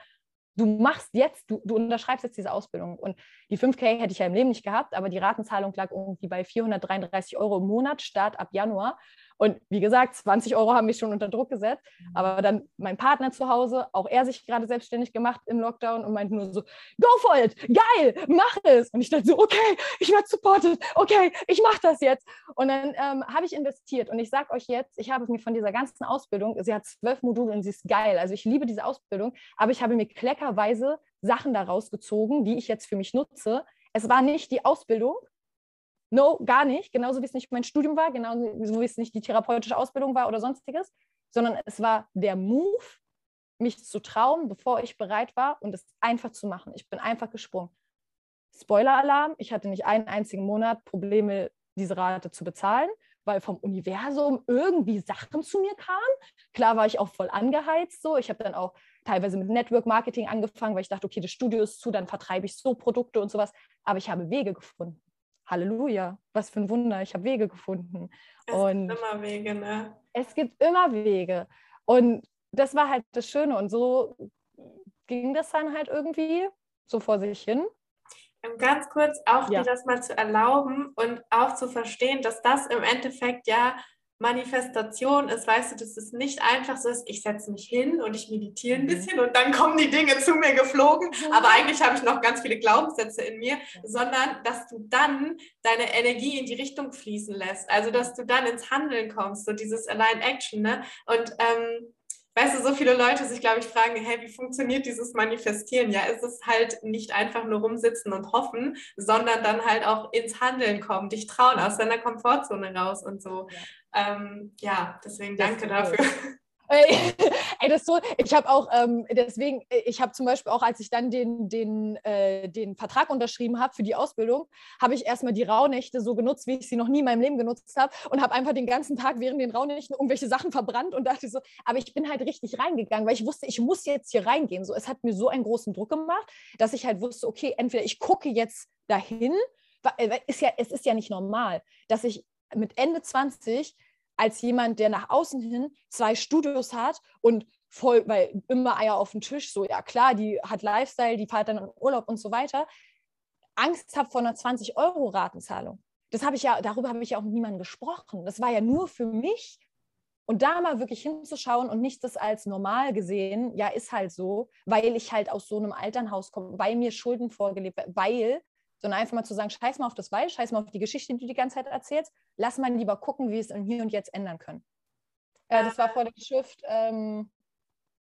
Du machst jetzt, du, du unterschreibst jetzt diese Ausbildung. Und die 5K hätte ich ja im Leben nicht gehabt, aber die Ratenzahlung lag irgendwie bei 433 Euro im Monat, Start ab Januar. Und wie gesagt, 20 Euro haben mich schon unter Druck gesetzt. Mhm. Aber dann mein Partner zu Hause, auch er sich gerade selbstständig gemacht im Lockdown und meinte nur so, go for it, geil, mach es. Und ich dachte so, okay, ich werde supported, okay, ich mache das jetzt. Und dann ähm, habe ich investiert. Und ich sage euch jetzt, ich habe mir von dieser ganzen Ausbildung, sie hat zwölf Module und sie ist geil. Also ich liebe diese Ausbildung, aber ich habe mir kleckerweise Sachen daraus gezogen, die ich jetzt für mich nutze. Es war nicht die Ausbildung, No, gar nicht. Genauso wie es nicht mein Studium war, genauso wie es nicht die therapeutische Ausbildung war oder sonstiges, sondern es war der Move, mich zu trauen, bevor ich bereit war und es einfach zu machen. Ich bin einfach gesprungen. Spoiler-Alarm, ich hatte nicht einen einzigen Monat Probleme, diese Rate zu bezahlen, weil vom Universum irgendwie Sachen zu mir kamen. Klar war ich auch voll angeheizt so. Ich habe dann auch teilweise mit Network Marketing angefangen, weil ich dachte, okay, das Studio ist zu, dann vertreibe ich so Produkte und sowas. Aber ich habe Wege gefunden. Halleluja, was für ein Wunder, ich habe Wege gefunden. Es und gibt immer Wege, ne? Es gibt immer Wege. Und das war halt das Schöne. Und so ging das dann halt irgendwie so vor sich hin. Ganz kurz auch ja. dir das mal zu erlauben und auch zu verstehen, dass das im Endeffekt ja Manifestation ist, weißt du, dass es nicht einfach so ist, ich setze mich hin und ich meditiere ein mhm. bisschen und dann kommen die Dinge zu mir geflogen, mhm. aber eigentlich habe ich noch ganz viele Glaubenssätze in mir, sondern dass du dann deine Energie in die Richtung fließen lässt, also dass du dann ins Handeln kommst, so dieses Align Action, ne? Und ähm, weißt du, so viele Leute sich, glaube ich, fragen, hey, wie funktioniert dieses Manifestieren? Ja, ist es halt nicht einfach nur rumsitzen und hoffen, sondern dann halt auch ins Handeln kommen, dich trauen, aus deiner Komfortzone raus und so. Ja, ähm, ja deswegen danke dafür. Ey, das so, ich habe auch, ähm, deswegen, ich habe zum Beispiel auch, als ich dann den, den, äh, den Vertrag unterschrieben habe für die Ausbildung, habe ich erstmal die Rauhnächte so genutzt, wie ich sie noch nie in meinem Leben genutzt habe und habe einfach den ganzen Tag während den Rauhnächten irgendwelche Sachen verbrannt und dachte so, aber ich bin halt richtig reingegangen, weil ich wusste, ich muss jetzt hier reingehen. So, es hat mir so einen großen Druck gemacht, dass ich halt wusste, okay, entweder ich gucke jetzt dahin, ist ja, es ist ja nicht normal, dass ich mit Ende 20 als jemand, der nach außen hin zwei Studios hat und voll, weil immer Eier auf dem Tisch, so ja klar, die hat Lifestyle, die fährt dann in Urlaub und so weiter, Angst habe vor einer 20-Euro-Ratenzahlung. Das habe ich ja, darüber habe ich ja auch mit niemandem gesprochen. Das war ja nur für mich. Und da mal wirklich hinzuschauen und nicht das als normal gesehen, ja, ist halt so, weil ich halt aus so einem Elternhaus komme, weil mir Schulden vorgelebt werden, weil sondern einfach mal zu sagen, scheiß mal auf das Weil, scheiß mal auf die Geschichte, die du die ganze Zeit erzählst, lass mal lieber gucken, wie wir es im Hier und Jetzt ändern können. Äh, das war vor der Shift, ähm,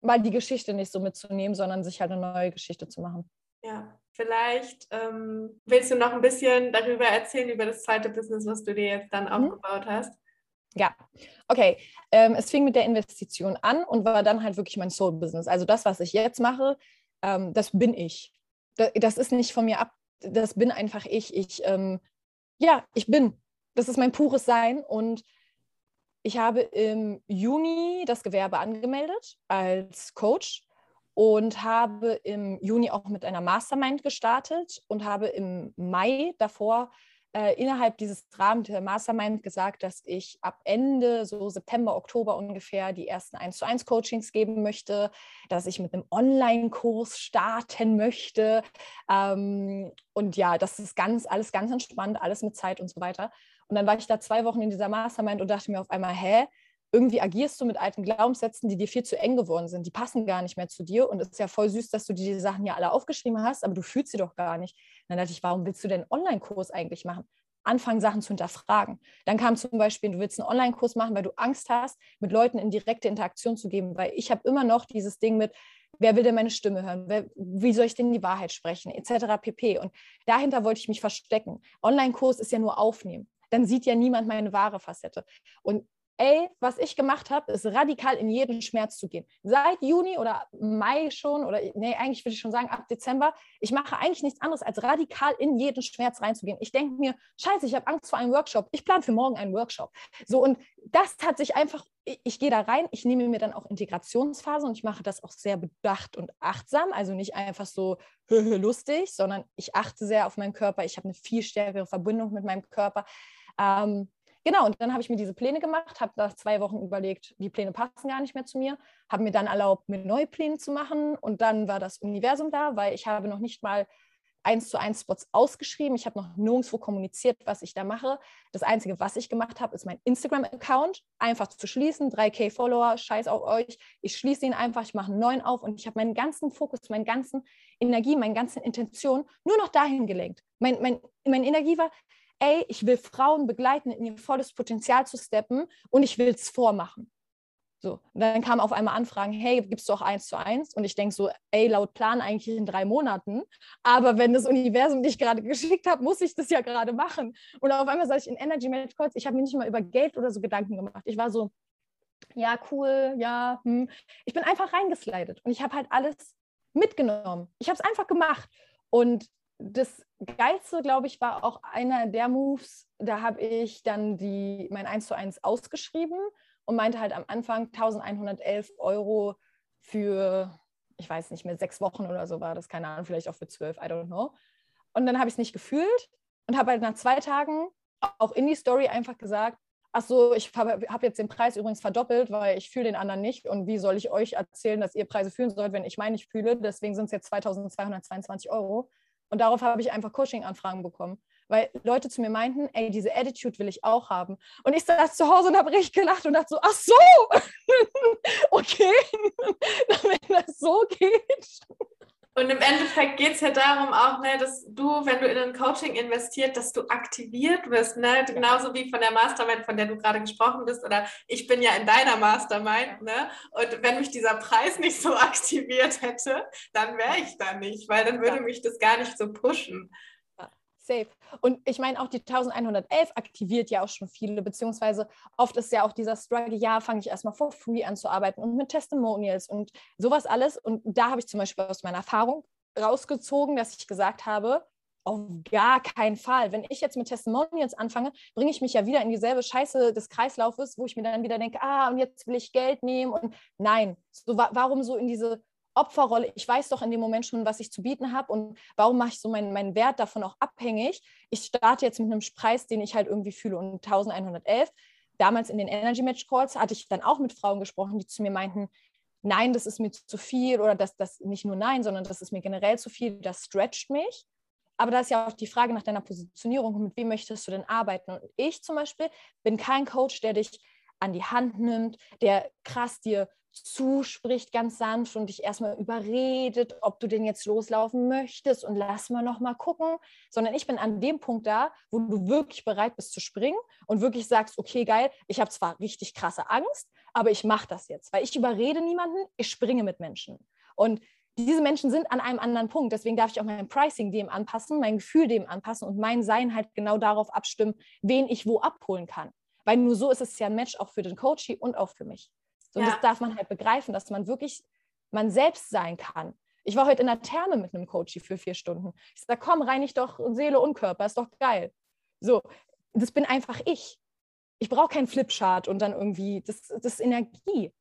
mal die Geschichte nicht so mitzunehmen, sondern sich halt eine neue Geschichte zu machen. Ja, vielleicht ähm, willst du noch ein bisschen darüber erzählen, über das zweite Business, was du dir jetzt dann mhm. aufgebaut hast? Ja, okay. Ähm, es fing mit der Investition an und war dann halt wirklich mein Soul-Business. Also das, was ich jetzt mache, ähm, das bin ich. Das, das ist nicht von mir ab, das bin einfach ich. Ich, ähm, ja, ich bin. Das ist mein pures Sein. Und ich habe im Juni das Gewerbe angemeldet als Coach und habe im Juni auch mit einer Mastermind gestartet und habe im Mai davor äh, innerhalb dieses Rahmens der Mastermind gesagt, dass ich ab Ende, so September, Oktober ungefähr, die ersten 1 zu 1 Coachings geben möchte, dass ich mit einem Online-Kurs starten möchte. Ähm, und ja, das ist ganz, alles ganz entspannt, alles mit Zeit und so weiter. Und dann war ich da zwei Wochen in dieser Mastermind und dachte mir auf einmal, hä, irgendwie agierst du mit alten Glaubenssätzen, die dir viel zu eng geworden sind. Die passen gar nicht mehr zu dir. Und es ist ja voll süß, dass du dir die Sachen ja alle aufgeschrieben hast, aber du fühlst sie doch gar nicht. Und dann dachte ich, warum willst du denn einen Online-Kurs eigentlich machen? Anfangen, Sachen zu hinterfragen. Dann kam zum Beispiel, du willst einen Online-Kurs machen, weil du Angst hast, mit Leuten in direkte Interaktion zu geben. Weil ich habe immer noch dieses Ding mit, wer will denn meine Stimme hören? Wer, wie soll ich denn die Wahrheit sprechen? Etc. pp. Und dahinter wollte ich mich verstecken. Online-Kurs ist ja nur aufnehmen. Dann sieht ja niemand meine wahre Facette. Und ey, was ich gemacht habe, ist radikal in jeden Schmerz zu gehen. Seit Juni oder Mai schon, oder nee, eigentlich würde ich schon sagen, ab Dezember, ich mache eigentlich nichts anderes, als radikal in jeden Schmerz reinzugehen. Ich denke mir, scheiße, ich habe Angst vor einem Workshop. Ich plane für morgen einen Workshop. So, und das hat sich einfach, ich, ich gehe da rein, ich nehme mir dann auch Integrationsphase und ich mache das auch sehr bedacht und achtsam, also nicht einfach so lustig, sondern ich achte sehr auf meinen Körper. Ich habe eine viel stärkere Verbindung mit meinem Körper. Ähm, Genau, und dann habe ich mir diese Pläne gemacht, habe nach zwei Wochen überlegt, die Pläne passen gar nicht mehr zu mir, habe mir dann erlaubt, mir neue Pläne zu machen und dann war das Universum da, weil ich habe noch nicht mal eins zu eins Spots ausgeschrieben. Ich habe noch nirgendwo kommuniziert, was ich da mache. Das Einzige, was ich gemacht habe, ist mein Instagram-Account einfach zu schließen. 3K Follower, scheiß auf euch. Ich schließe ihn einfach, ich mache einen neuen auf und ich habe meinen ganzen Fokus, meine ganzen Energie, meine ganzen Intentionen nur noch dahin gelenkt. Mein, mein, meine Energie war, ey, ich will Frauen begleiten, in ihr volles Potenzial zu steppen und ich will es vormachen. So, und dann kamen auf einmal Anfragen, hey, gibst du auch eins zu eins? Und ich denke so, ey, laut Plan eigentlich in drei Monaten. Aber wenn das Universum dich gerade geschickt hat, muss ich das ja gerade machen. Und auf einmal sage ich in Energy Management Calls, ich habe mir nicht mal über Geld oder so Gedanken gemacht. Ich war so, ja, cool, ja, hm. Ich bin einfach reingeslidet und ich habe halt alles mitgenommen. Ich habe es einfach gemacht. Und das Geilste, glaube ich, war auch einer der Moves, da habe ich dann die, mein 1 zu 1 ausgeschrieben und meinte halt am Anfang 1111 Euro für, ich weiß nicht mehr, sechs Wochen oder so war das, keine Ahnung, vielleicht auch für zwölf, I don't know. Und dann habe ich es nicht gefühlt und habe halt nach zwei Tagen auch in die Story einfach gesagt, ach so, ich habe hab jetzt den Preis übrigens verdoppelt, weil ich fühle den anderen nicht. Und wie soll ich euch erzählen, dass ihr Preise fühlen sollt, wenn ich meine nicht fühle? Deswegen sind es jetzt 2222 Euro. Und darauf habe ich einfach Coaching-Anfragen bekommen. Weil Leute zu mir meinten, ey, diese Attitude will ich auch haben. Und ich saß zu Hause und habe richtig gelacht und dachte so, ach so, okay, wenn das so geht. Und im Endeffekt geht es ja darum auch, ne, dass du, wenn du in ein Coaching investiert, dass du aktiviert wirst, ne? genauso wie von der Mastermind, von der du gerade gesprochen bist, oder ich bin ja in deiner Mastermind, ne? Und wenn mich dieser Preis nicht so aktiviert hätte, dann wäre ich da nicht, weil dann würde mich das gar nicht so pushen. Safe. Und ich meine, auch die 1111 aktiviert ja auch schon viele, beziehungsweise oft ist ja auch dieser Struggle, ja, fange ich erstmal for free an zu arbeiten und mit Testimonials und sowas alles. Und da habe ich zum Beispiel aus meiner Erfahrung rausgezogen, dass ich gesagt habe, auf gar keinen Fall. Wenn ich jetzt mit Testimonials anfange, bringe ich mich ja wieder in dieselbe Scheiße des Kreislaufes, wo ich mir dann wieder denke, ah, und jetzt will ich Geld nehmen. Und nein, so, warum so in diese Opferrolle, ich weiß doch in dem Moment schon, was ich zu bieten habe und warum mache ich so meinen, meinen Wert davon auch abhängig. Ich starte jetzt mit einem Preis, den ich halt irgendwie fühle und 1111. Damals in den Energy Match Calls hatte ich dann auch mit Frauen gesprochen, die zu mir meinten, nein, das ist mir zu viel oder das, das nicht nur nein, sondern das ist mir generell zu viel, das stretcht mich. Aber da ist ja auch die Frage nach deiner Positionierung, mit wem möchtest du denn arbeiten? Und ich zum Beispiel bin kein Coach, der dich an die Hand nimmt, der krass dir zuspricht ganz sanft und dich erstmal überredet, ob du denn jetzt loslaufen möchtest und lass mal noch mal gucken, sondern ich bin an dem Punkt da, wo du wirklich bereit bist zu springen und wirklich sagst, okay, geil, ich habe zwar richtig krasse Angst, aber ich mache das jetzt, weil ich überrede niemanden, ich springe mit Menschen. Und diese Menschen sind an einem anderen Punkt, deswegen darf ich auch mein Pricing dem anpassen, mein Gefühl dem anpassen und mein Sein halt genau darauf abstimmen, wen ich wo abholen kann. Weil nur so ist es ja ein Match auch für den Coach und auch für mich. So, ja. das darf man halt begreifen, dass man wirklich man selbst sein kann. Ich war heute in der Therme mit einem Coach für vier Stunden. Ich sage, komm, reinig doch Seele und Körper, ist doch geil. So, das bin einfach ich. Ich brauche keinen Flipchart und dann irgendwie, das, das ist Energie.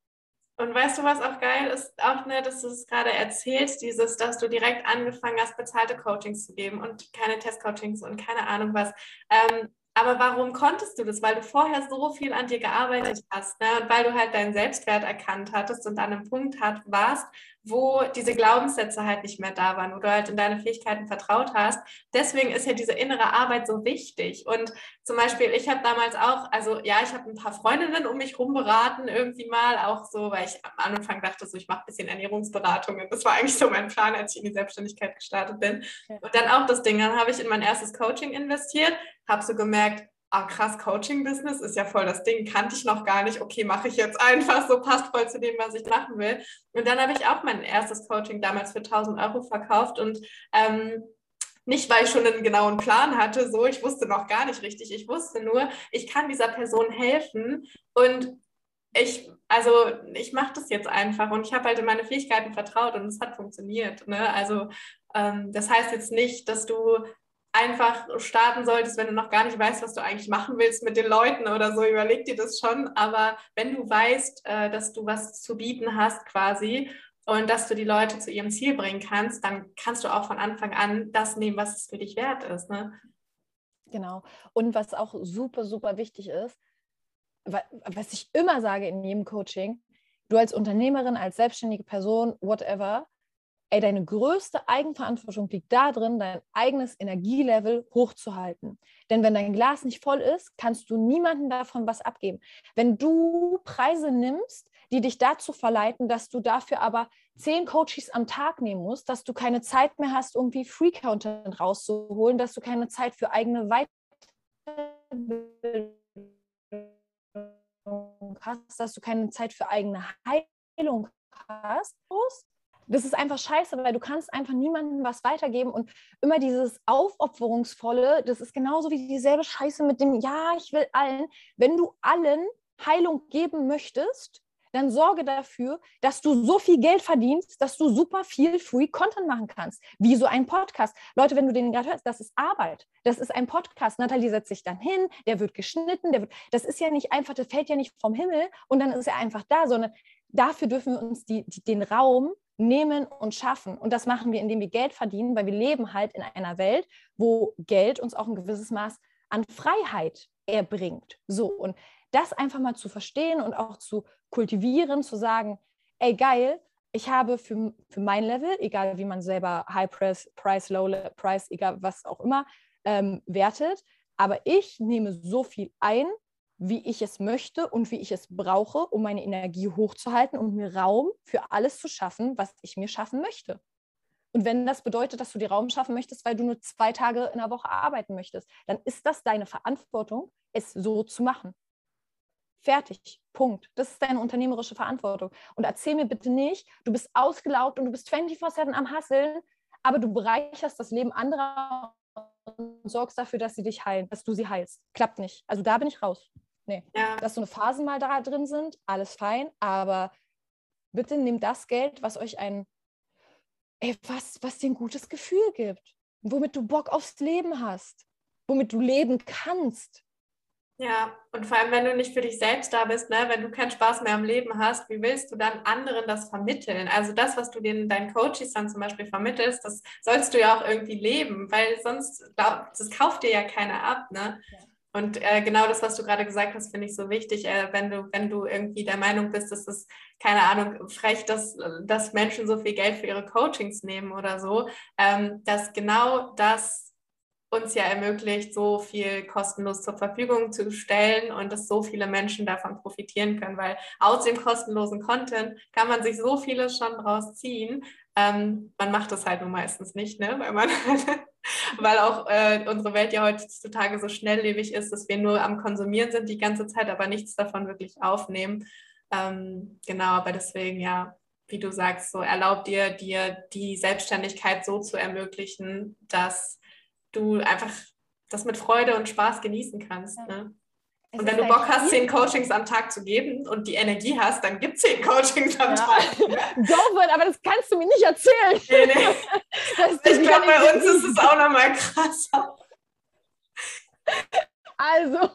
Und weißt du, was auch geil ist, auch ne, dass du es gerade erzählst, dieses, dass du direkt angefangen hast, bezahlte Coachings zu geben und keine Testcoachings und keine Ahnung was. Ähm, aber warum konntest du das? Weil du vorher so viel an dir gearbeitet hast ne? und weil du halt deinen Selbstwert erkannt hattest und an einem Punkt hat, warst, wo diese Glaubenssätze halt nicht mehr da waren, wo du halt in deine Fähigkeiten vertraut hast. Deswegen ist ja diese innere Arbeit so wichtig. Und zum Beispiel, ich habe damals auch, also ja, ich habe ein paar Freundinnen um mich rum beraten, irgendwie mal, auch so, weil ich am Anfang dachte, so, ich mache ein bisschen Ernährungsberatungen. Das war eigentlich so mein Plan, als ich in die Selbstständigkeit gestartet bin. Und dann auch das Ding, dann habe ich in mein erstes Coaching investiert, habe so gemerkt, ah krass, Coaching-Business ist ja voll das Ding, kannte ich noch gar nicht. Okay, mache ich jetzt einfach so, passt voll zu dem, was ich machen will. Und dann habe ich auch mein erstes Coaching damals für 1000 Euro verkauft und ähm, nicht, weil ich schon einen genauen Plan hatte, so, ich wusste noch gar nicht richtig. Ich wusste nur, ich kann dieser Person helfen und ich, also ich mache das jetzt einfach und ich habe halt in meine Fähigkeiten vertraut und es hat funktioniert. Ne? Also ähm, das heißt jetzt nicht, dass du einfach starten solltest, wenn du noch gar nicht weißt, was du eigentlich machen willst mit den Leuten oder so, überleg dir das schon. Aber wenn du weißt, äh, dass du was zu bieten hast quasi und dass du die Leute zu ihrem Ziel bringen kannst, dann kannst du auch von Anfang an das nehmen, was es für dich wert ist. Ne? Genau. Und was auch super, super wichtig ist, was ich immer sage in jedem Coaching, du als Unternehmerin, als selbstständige Person, whatever, ey, deine größte Eigenverantwortung liegt darin, dein eigenes Energielevel hochzuhalten. Denn wenn dein Glas nicht voll ist, kannst du niemandem davon was abgeben. Wenn du Preise nimmst, die dich dazu verleiten, dass du dafür aber zehn Coaches am Tag nehmen musst, dass du keine Zeit mehr hast, irgendwie Free-Content rauszuholen, dass du keine Zeit für eigene Weiterbildung hast, dass du keine Zeit für eigene Heilung hast, das ist einfach scheiße, weil du kannst einfach niemandem was weitergeben und immer dieses Aufopferungsvolle, das ist genauso wie dieselbe Scheiße mit dem, ja, ich will allen. Wenn du allen Heilung geben möchtest, dann sorge dafür, dass du so viel Geld verdienst, dass du super viel Free Content machen kannst. Wie so ein Podcast. Leute, wenn du den gerade hörst, das ist Arbeit. Das ist ein Podcast. Nathalie setzt sich dann hin, der wird geschnitten, der wird, das ist ja nicht einfach, das fällt ja nicht vom Himmel und dann ist er einfach da, sondern dafür dürfen wir uns die, die, den Raum nehmen und schaffen. Und das machen wir, indem wir Geld verdienen, weil wir leben halt in einer Welt, wo Geld uns auch ein gewisses Maß an Freiheit erbringt. So, und das einfach mal zu verstehen und auch zu kultivieren, zu sagen, ey, geil, ich habe für, für mein Level, egal wie man selber High Price, Price, Low Price, egal was auch immer, ähm, wertet, aber ich nehme so viel ein, wie ich es möchte und wie ich es brauche, um meine Energie hochzuhalten und mir Raum für alles zu schaffen, was ich mir schaffen möchte. Und wenn das bedeutet, dass du dir Raum schaffen möchtest, weil du nur zwei Tage in der Woche arbeiten möchtest, dann ist das deine Verantwortung, es so zu machen. Fertig. Punkt. Das ist deine unternehmerische Verantwortung. Und erzähl mir bitte nicht, du bist ausgelaugt und du bist 24-7 am Hasseln, aber du bereicherst das Leben anderer und sorgst dafür, dass sie dich heilen, dass du sie heilst. Klappt nicht. Also da bin ich raus. Nee. Ja. Dass so eine Phasen mal da drin sind, alles fein, aber bitte nehmt das Geld, was euch ein, ey, was, was dir ein gutes Gefühl gibt, womit du Bock aufs Leben hast, womit du leben kannst. Ja, und vor allem, wenn du nicht für dich selbst da bist, ne, wenn du keinen Spaß mehr am Leben hast, wie willst du dann anderen das vermitteln? Also das, was du den, deinen Coaches dann zum Beispiel vermittelst, das sollst du ja auch irgendwie leben, weil sonst, das kauft dir ja keiner ab, ne? Ja. Und äh, genau das, was du gerade gesagt hast, finde ich so wichtig. Äh, wenn, du, wenn du irgendwie der Meinung bist, dass es, keine Ahnung, frech, dass, dass Menschen so viel Geld für ihre Coachings nehmen oder so, ähm, dass genau das uns ja ermöglicht, so viel kostenlos zur Verfügung zu stellen und dass so viele Menschen davon profitieren können, weil aus dem kostenlosen Content kann man sich so vieles schon draus ziehen. Ähm, man macht das halt nur meistens nicht, ne? weil man weil auch äh, unsere Welt ja heutzutage so schnelllebig ist, dass wir nur am Konsumieren sind die ganze Zeit, aber nichts davon wirklich aufnehmen. Ähm, genau, aber deswegen ja, wie du sagst, so erlaubt dir, dir die Selbstständigkeit so zu ermöglichen, dass du einfach das mit Freude und Spaß genießen kannst. Ne? Und wenn du Bock hast, zehn Coachings am Tag zu geben und die Energie hast, dann gibt es zehn Coachings am ja. Tag. Go for aber das kannst du mir nicht erzählen. Nee, nee. ich glaube, bei uns ist es auch nochmal krasser. Also,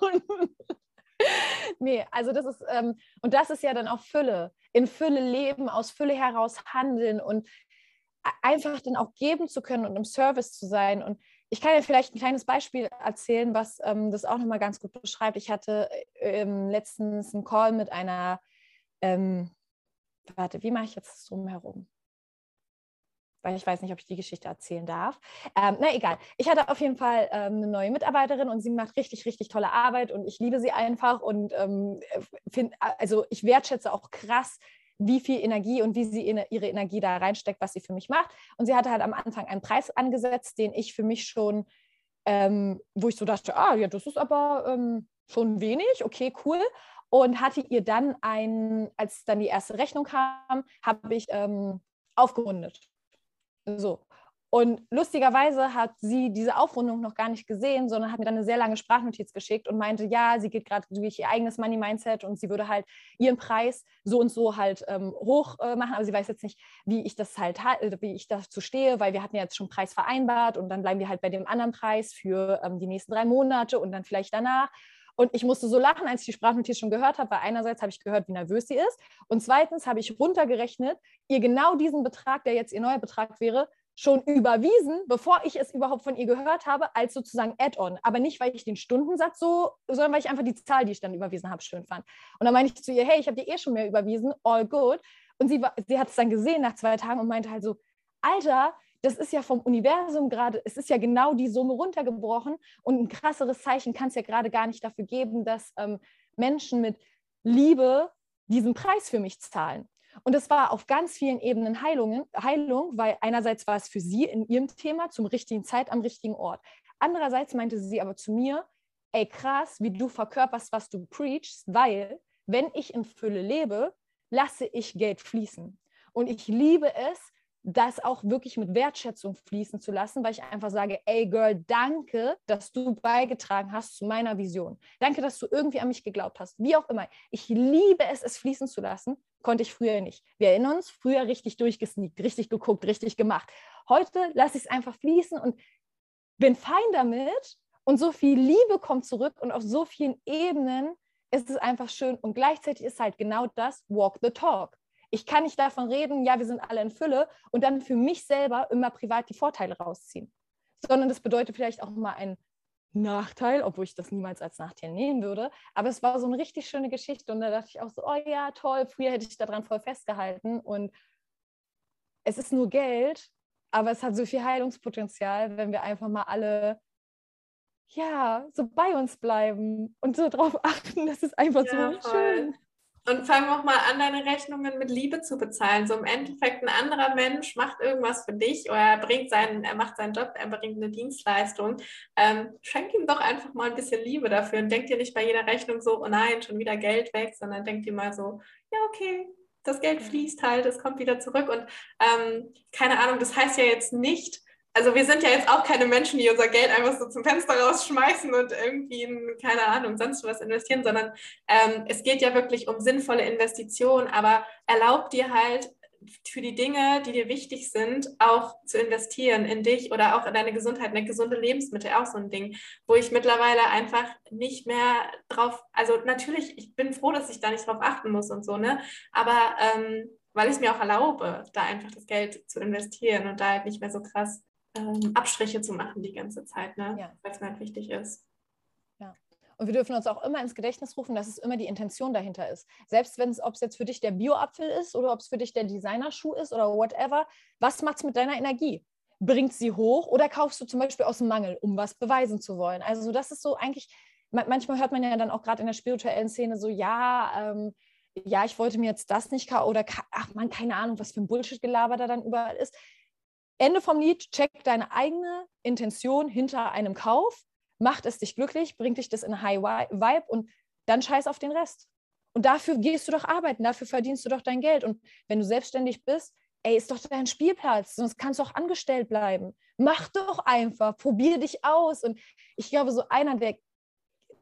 nee, also das ist, ähm, und das ist ja dann auch Fülle. In Fülle leben, aus Fülle heraus handeln und einfach dann auch geben zu können und im Service zu sein. Und ich kann dir vielleicht ein kleines Beispiel erzählen, was ähm, das auch nochmal ganz gut beschreibt. Ich hatte ähm, letztens einen Call mit einer, ähm, warte, wie mache ich jetzt das drumherum? Weil ich weiß nicht, ob ich die Geschichte erzählen darf. Ähm, na egal. Ich hatte auf jeden Fall ähm, eine neue Mitarbeiterin und sie macht richtig, richtig tolle Arbeit und ich liebe sie einfach und ähm, find, also ich wertschätze auch krass, wie viel Energie und wie sie ihre Energie da reinsteckt, was sie für mich macht. Und sie hatte halt am Anfang einen Preis angesetzt, den ich für mich schon, ähm, wo ich so dachte, ah ja, das ist aber ähm, schon wenig, okay, cool. Und hatte ihr dann ein, als dann die erste Rechnung kam, habe ich ähm, aufgerundet. So. Und lustigerweise hat sie diese Aufrundung noch gar nicht gesehen, sondern hat mir dann eine sehr lange Sprachnotiz geschickt und meinte, ja, sie geht gerade durch ihr eigenes Money-Mindset und sie würde halt ihren Preis so und so halt ähm, hoch äh, machen, aber sie weiß jetzt nicht, wie ich das halt, äh, wie ich dazu stehe, weil wir hatten ja jetzt schon Preis vereinbart und dann bleiben wir halt bei dem anderen Preis für ähm, die nächsten drei Monate und dann vielleicht danach. Und ich musste so lachen, als ich die Sprachnotiz schon gehört habe, weil einerseits habe ich gehört, wie nervös sie ist und zweitens habe ich runtergerechnet, ihr genau diesen Betrag, der jetzt ihr neuer Betrag wäre, schon überwiesen, bevor ich es überhaupt von ihr gehört habe, als sozusagen Add-on. Aber nicht, weil ich den Stundensatz so, sondern weil ich einfach die Zahl, die ich dann überwiesen habe, schön fand. Und dann meinte ich zu ihr, hey, ich habe dir eh schon mehr überwiesen, all good. Und sie, sie hat es dann gesehen nach zwei Tagen und meinte halt so, Alter, das ist ja vom Universum gerade, es ist ja genau die Summe runtergebrochen und ein krasseres Zeichen kann es ja gerade gar nicht dafür geben, dass ähm, Menschen mit Liebe diesen Preis für mich zahlen. Und es war auf ganz vielen Ebenen Heilungen, Heilung, weil einerseits war es für sie in ihrem Thema zum richtigen Zeit am richtigen Ort. Andererseits meinte sie aber zu mir, ey krass, wie du verkörperst, was du preachst, weil wenn ich in Fülle lebe, lasse ich Geld fließen. Und ich liebe es, das auch wirklich mit Wertschätzung fließen zu lassen, weil ich einfach sage, ey Girl, danke, dass du beigetragen hast zu meiner Vision. Danke, dass du irgendwie an mich geglaubt hast. Wie auch immer. Ich liebe es, es fließen zu lassen. Konnte ich früher nicht. Wir erinnern uns, früher richtig durchgesneakt, richtig geguckt, richtig gemacht. Heute lasse ich es einfach fließen und bin fein damit. Und so viel Liebe kommt zurück und auf so vielen Ebenen ist es einfach schön. Und gleichzeitig ist halt genau das Walk the Talk. Ich kann nicht davon reden, ja, wir sind alle in Fülle und dann für mich selber immer privat die Vorteile rausziehen. Sondern das bedeutet vielleicht auch mal einen Nachteil, obwohl ich das niemals als Nachteil nehmen würde. Aber es war so eine richtig schöne Geschichte und da dachte ich auch so, oh ja, toll, früher hätte ich daran voll festgehalten und es ist nur Geld, aber es hat so viel Heilungspotenzial, wenn wir einfach mal alle ja, so bei uns bleiben und so darauf achten, das ist einfach ja, so voll. schön. Und fang auch mal an, deine Rechnungen mit Liebe zu bezahlen. So im Endeffekt, ein anderer Mensch macht irgendwas für dich oder er bringt seinen, er macht seinen Job, er bringt eine Dienstleistung. Ähm, schenk ihm doch einfach mal ein bisschen Liebe dafür und denk dir nicht bei jeder Rechnung so, oh nein, schon wieder Geld weg, sondern denk dir mal so, ja, okay, das Geld fließt halt, es kommt wieder zurück. Und ähm, keine Ahnung, das heißt ja jetzt nicht, also wir sind ja jetzt auch keine Menschen, die unser Geld einfach so zum Fenster rausschmeißen und irgendwie in, keine Ahnung, sonst was investieren, sondern ähm, es geht ja wirklich um sinnvolle Investitionen, aber erlaubt dir halt für die Dinge, die dir wichtig sind, auch zu investieren in dich oder auch in deine Gesundheit, eine gesunde Lebensmittel, auch so ein Ding, wo ich mittlerweile einfach nicht mehr drauf, also natürlich, ich bin froh, dass ich da nicht drauf achten muss und so, ne, aber ähm, weil ich es mir auch erlaube, da einfach das Geld zu investieren und da halt nicht mehr so krass ähm, Abstriche zu machen die ganze Zeit, ne? ja. weil es mir halt wichtig ist. Ja. Und wir dürfen uns auch immer ins Gedächtnis rufen, dass es immer die Intention dahinter ist. Selbst wenn es, ob es jetzt für dich der Bio-Apfel ist oder ob es für dich der Designerschuh ist oder whatever, was macht es mit deiner Energie? Bringt sie hoch oder kaufst du zum Beispiel aus dem Mangel, um was beweisen zu wollen? Also das ist so eigentlich, manchmal hört man ja dann auch gerade in der spirituellen Szene so, ja, ähm, ja, ich wollte mir jetzt das nicht kaufen oder ach man, keine Ahnung, was für ein Bullshit-Gelaber da dann überall ist. Ende vom Lied, check deine eigene Intention hinter einem Kauf, macht es dich glücklich, bringt dich das in High Vibe und dann scheiß auf den Rest. Und dafür gehst du doch arbeiten, dafür verdienst du doch dein Geld. Und wenn du selbstständig bist, ey, ist doch dein Spielplatz, sonst kannst du auch angestellt bleiben. Mach doch einfach, probier dich aus. Und ich glaube, so einer der,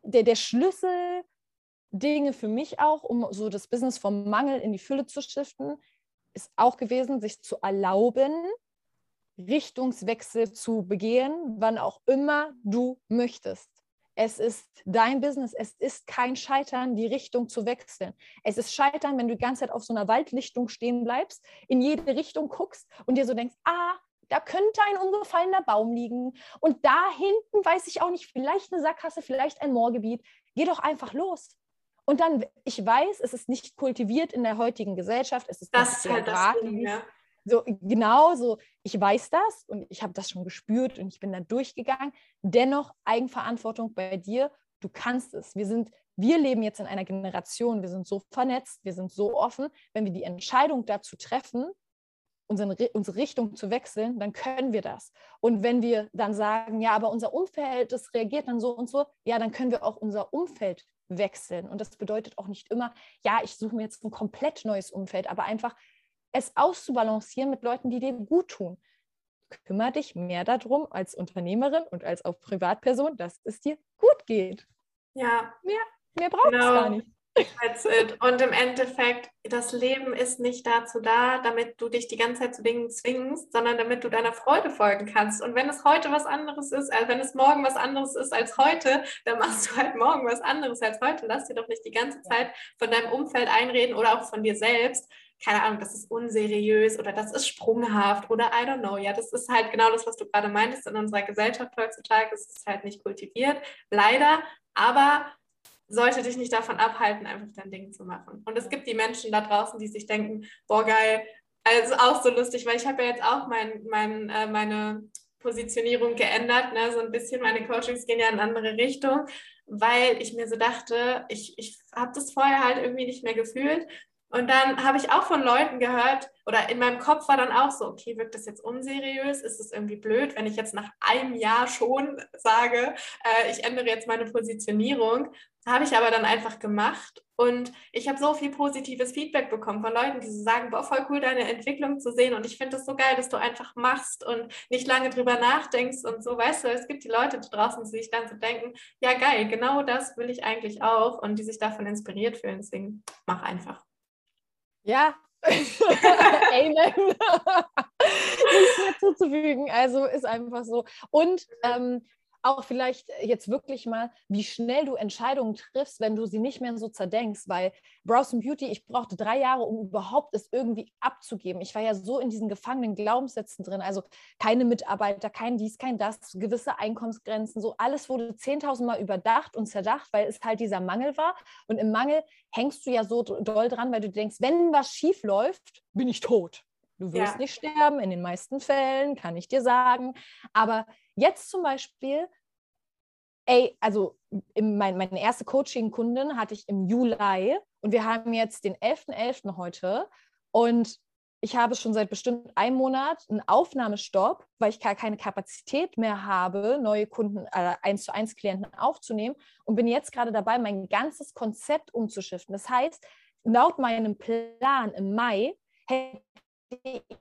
der, der Schlüsseldinge für mich auch, um so das Business vom Mangel in die Fülle zu shiften, ist auch gewesen, sich zu erlauben, Richtungswechsel zu begehen, wann auch immer du möchtest. Es ist dein Business. Es ist kein Scheitern, die Richtung zu wechseln. Es ist Scheitern, wenn du die ganze Zeit auf so einer Waldlichtung stehen bleibst, in jede Richtung guckst und dir so denkst, ah, da könnte ein umgefallener Baum liegen. Und da hinten weiß ich auch nicht, vielleicht eine Sackgasse, vielleicht ein Moorgebiet. Geh doch einfach los. Und dann, ich weiß, es ist nicht kultiviert in der heutigen Gesellschaft. Es ist das ist halt das Ding, ja. So, genau so, ich weiß das und ich habe das schon gespürt und ich bin da durchgegangen. Dennoch Eigenverantwortung bei dir, du kannst es. Wir sind, wir leben jetzt in einer Generation, wir sind so vernetzt, wir sind so offen. Wenn wir die Entscheidung dazu treffen, unsere, unsere Richtung zu wechseln, dann können wir das. Und wenn wir dann sagen, ja, aber unser Umfeld, das reagiert dann so und so, ja, dann können wir auch unser Umfeld wechseln. Und das bedeutet auch nicht immer, ja, ich suche mir jetzt ein komplett neues Umfeld, aber einfach es auszubalancieren mit Leuten, die dir gut tun. kümmere dich mehr darum als Unternehmerin und als auch Privatperson, dass es dir gut geht. Ja. Mehr, mehr braucht es genau. gar nicht. Und im Endeffekt, das Leben ist nicht dazu da, damit du dich die ganze Zeit zu Dingen zwingst, sondern damit du deiner Freude folgen kannst. Und wenn es heute was anderes ist, als wenn es morgen was anderes ist als heute, dann machst du halt morgen was anderes als heute. Lass dir doch nicht die ganze Zeit von deinem Umfeld einreden oder auch von dir selbst. Keine Ahnung, das ist unseriös oder das ist sprunghaft oder I don't know. Ja, das ist halt genau das, was du gerade meintest in unserer Gesellschaft heutzutage. Es ist halt nicht kultiviert, leider. Aber sollte dich nicht davon abhalten, einfach dein Ding zu machen. Und es gibt die Menschen da draußen, die sich denken, boah, geil, also auch so lustig, weil ich habe ja jetzt auch mein, mein, äh, meine Positionierung geändert, ne? so ein bisschen, meine Coachings gehen ja in eine andere Richtung, weil ich mir so dachte, ich, ich habe das vorher halt irgendwie nicht mehr gefühlt und dann habe ich auch von Leuten gehört, oder in meinem Kopf war dann auch so, okay, wirkt das jetzt unseriös? Ist es irgendwie blöd, wenn ich jetzt nach einem Jahr schon sage, äh, ich ändere jetzt meine Positionierung? Habe ich aber dann einfach gemacht und ich habe so viel positives Feedback bekommen von Leuten, die so sagen, boah, voll cool, deine Entwicklung zu sehen und ich finde es so geil, dass du einfach machst und nicht lange drüber nachdenkst und so, weißt du, es gibt die Leute da draußen, die sich dann so denken, ja geil, genau das will ich eigentlich auch und die sich davon inspiriert fühlen, deswegen mach einfach. Ja, Amen. Nichts mehr zuzufügen. Also ist einfach so. Und ähm, auch vielleicht jetzt wirklich mal, wie schnell du Entscheidungen triffst, wenn du sie nicht mehr so zerdenkst, weil Browse Beauty, ich brauchte drei Jahre, um überhaupt es irgendwie abzugeben. Ich war ja so in diesen gefangenen Glaubenssätzen drin, also keine Mitarbeiter, kein dies, kein das, gewisse Einkommensgrenzen, so alles wurde 10.000 Mal überdacht und zerdacht, weil es halt dieser Mangel war und im Mangel hängst du ja so doll dran, weil du denkst, wenn was schief läuft, bin ich tot. Du wirst ja. nicht sterben, in den meisten Fällen, kann ich dir sagen. Aber jetzt zum Beispiel, ey, also im, mein, meine erste Coaching-Kundin hatte ich im Juli und wir haben jetzt den 11.11. .11. heute und ich habe schon seit bestimmt einem Monat einen Aufnahmestopp, weil ich gar keine Kapazität mehr habe, neue Kunden, äh, eins zu eins Klienten aufzunehmen und bin jetzt gerade dabei, mein ganzes Konzept umzuschiften. Das heißt, laut meinem Plan im Mai hätte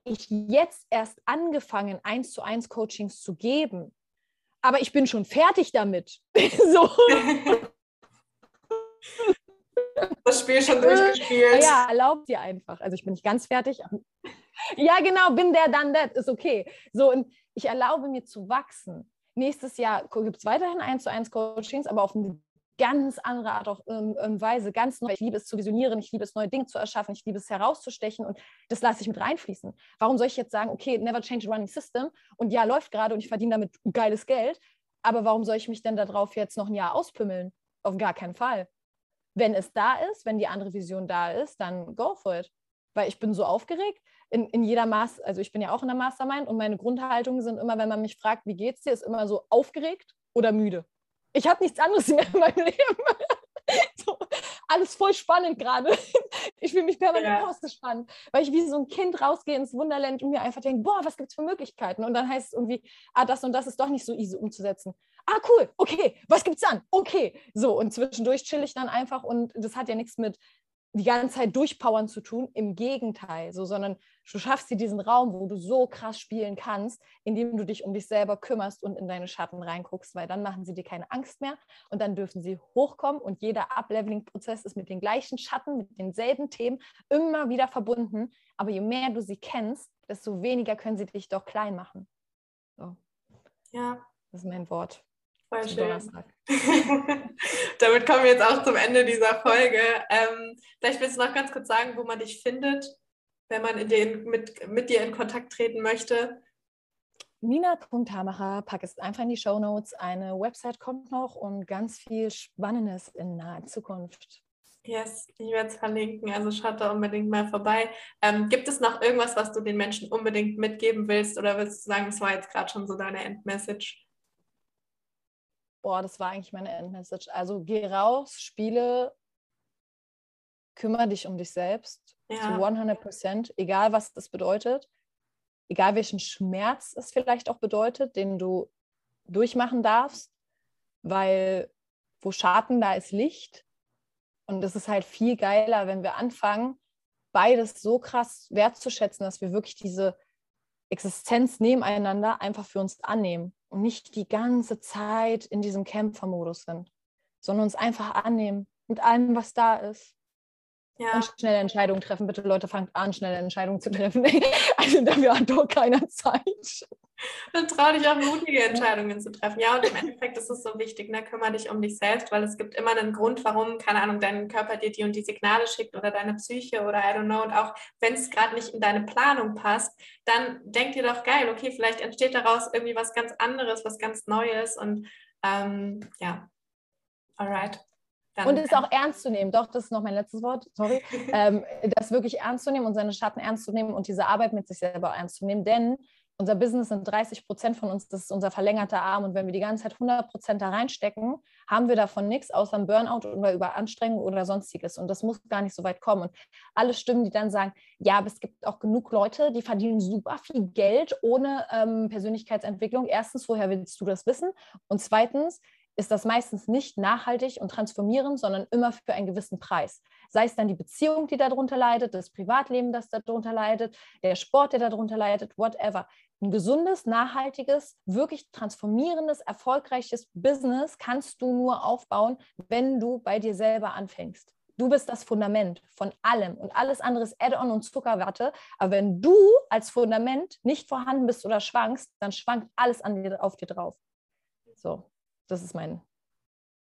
ich jetzt erst angefangen, eins zu eins Coachings zu geben. Aber ich bin schon fertig damit. so. Das Spiel schon durchgespielt. Ja, erlaubt dir einfach. Also ich bin nicht ganz fertig. Ja, genau, bin der dann that, ist okay. So, und ich erlaube mir zu wachsen. Nächstes Jahr gibt es weiterhin eins zu eins Coachings, aber auf einem ganz andere Art und ähm, ähm, Weise, ganz neu. Ich liebe es zu visionieren, ich liebe es, neue Dinge zu erschaffen, ich liebe es herauszustechen und das lasse ich mit reinfließen. Warum soll ich jetzt sagen, okay, never change a running system und ja, läuft gerade und ich verdiene damit geiles Geld, aber warum soll ich mich denn darauf jetzt noch ein Jahr auspümmeln? Auf gar keinen Fall. Wenn es da ist, wenn die andere Vision da ist, dann go for it. Weil ich bin so aufgeregt. In, in jeder Maß, also ich bin ja auch in der Mastermind und meine Grundhaltungen sind immer, wenn man mich fragt, wie geht's dir, ist immer so aufgeregt oder müde ich habe nichts anderes mehr in meinem Leben. so, alles voll spannend gerade. Ich fühle mich permanent ja. ausgespannt, weil ich wie so ein Kind rausgehe ins Wunderland und mir einfach denke, boah, was gibt es für Möglichkeiten? Und dann heißt es irgendwie, ah, das und das ist doch nicht so easy umzusetzen. Ah, cool, okay, was gibt's dann? Okay. So, und zwischendurch chill ich dann einfach und das hat ja nichts mit die ganze Zeit durchpowern zu tun. Im Gegenteil, so, sondern du schaffst dir diesen Raum, wo du so krass spielen kannst, indem du dich um dich selber kümmerst und in deine Schatten reinguckst, weil dann machen sie dir keine Angst mehr und dann dürfen sie hochkommen und jeder Upleveling-Prozess ist mit den gleichen Schatten, mit denselben Themen immer wieder verbunden. Aber je mehr du sie kennst, desto weniger können sie dich doch klein machen. So. Ja. Das ist mein Wort. Voll schön. Damit kommen wir jetzt auch zum Ende dieser Folge. Ähm, vielleicht willst du noch ganz kurz sagen, wo man dich findet, wenn man den, mit, mit dir in Kontakt treten möchte. Nina.hamacher, pack es einfach in die Show Notes. Eine Website kommt noch und ganz viel Spannendes in naher Zukunft. Yes, ich werde es verlinken, also schaut da unbedingt mal vorbei. Ähm, gibt es noch irgendwas, was du den Menschen unbedingt mitgeben willst oder willst du sagen, das war jetzt gerade schon so deine Endmessage? boah, das war eigentlich meine Endmessage. Also geh raus, spiele, kümmere dich um dich selbst ja. zu 100 Prozent, egal was das bedeutet, egal welchen Schmerz es vielleicht auch bedeutet, den du durchmachen darfst, weil wo Schatten, da ist Licht. Und es ist halt viel geiler, wenn wir anfangen, beides so krass wertzuschätzen, dass wir wirklich diese Existenz nebeneinander einfach für uns annehmen und nicht die ganze Zeit in diesem Kämpfermodus sind, sondern uns einfach annehmen mit allem, was da ist. Ja. Und schnelle Entscheidungen treffen. Bitte Leute, fangt an, schnelle Entscheidungen zu treffen. also dafür hat doch keiner Zeit. Dann trau dich auch mutige Entscheidungen zu treffen. Ja, und im Endeffekt ist es so wichtig, ne? kümmere dich um dich selbst, weil es gibt immer einen Grund, warum, keine Ahnung, dein Körper dir die und die Signale schickt oder deine Psyche oder I don't know. Und auch wenn es gerade nicht in deine Planung passt, dann denk dir doch geil, okay, vielleicht entsteht daraus irgendwie was ganz anderes, was ganz Neues. Und ähm, ja, alright. Dann und es auch ernst zu nehmen, doch, das ist noch mein letztes Wort, sorry, ähm, das wirklich ernst zu nehmen und seine Schatten ernst zu nehmen und diese Arbeit mit sich selber ernst zu nehmen, denn unser Business sind 30 Prozent von uns, das ist unser verlängerter Arm. Und wenn wir die ganze Zeit 100 Prozent da reinstecken, haben wir davon nichts außer ein Burnout oder Überanstrengung oder sonstiges. Und das muss gar nicht so weit kommen. Und alle Stimmen, die dann sagen, ja, aber es gibt auch genug Leute, die verdienen super viel Geld ohne ähm, Persönlichkeitsentwicklung. Erstens, woher willst du das wissen? Und zweitens, ist das meistens nicht nachhaltig und transformierend, sondern immer für einen gewissen Preis. Sei es dann die Beziehung, die darunter leidet, das Privatleben, das darunter leidet, der Sport, der darunter leidet, whatever. Ein gesundes, nachhaltiges, wirklich transformierendes, erfolgreiches Business kannst du nur aufbauen, wenn du bei dir selber anfängst. Du bist das Fundament von allem und alles andere ist Add-on und Zuckerwatte. Aber wenn du als Fundament nicht vorhanden bist oder schwankst, dann schwankt alles an dir, auf dir drauf. So, das ist mein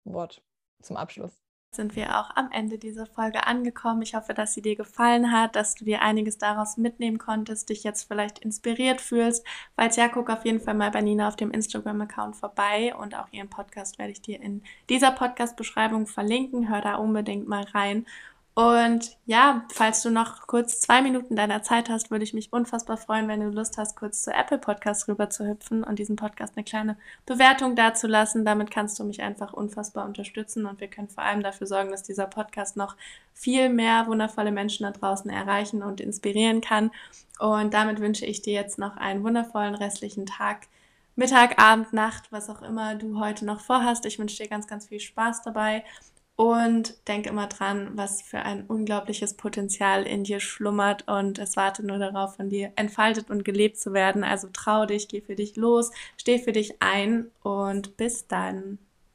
Wort zum Abschluss. Sind wir auch am Ende dieser Folge angekommen. Ich hoffe, dass sie dir gefallen hat, dass du dir einiges daraus mitnehmen konntest, dich jetzt vielleicht inspiriert fühlst. Falls ja, guck auf jeden Fall mal bei Nina auf dem Instagram-Account vorbei und auch ihren Podcast werde ich dir in dieser Podcast-Beschreibung verlinken. Hör da unbedingt mal rein. Und ja, falls du noch kurz zwei Minuten deiner Zeit hast, würde ich mich unfassbar freuen, wenn du Lust hast, kurz zu Apple Podcast rüber zu hüpfen und diesen Podcast eine kleine Bewertung dazulassen. Damit kannst du mich einfach unfassbar unterstützen und wir können vor allem dafür sorgen, dass dieser Podcast noch viel mehr wundervolle Menschen da draußen erreichen und inspirieren kann. Und damit wünsche ich dir jetzt noch einen wundervollen restlichen Tag. Mittag, Abend, Nacht, was auch immer du heute noch vorhast. Ich wünsche dir ganz, ganz viel Spaß dabei und denk immer dran, was für ein unglaubliches Potenzial in dir schlummert und es wartet nur darauf, von dir entfaltet und gelebt zu werden. Also trau dich, geh für dich los, steh für dich ein und bis dann.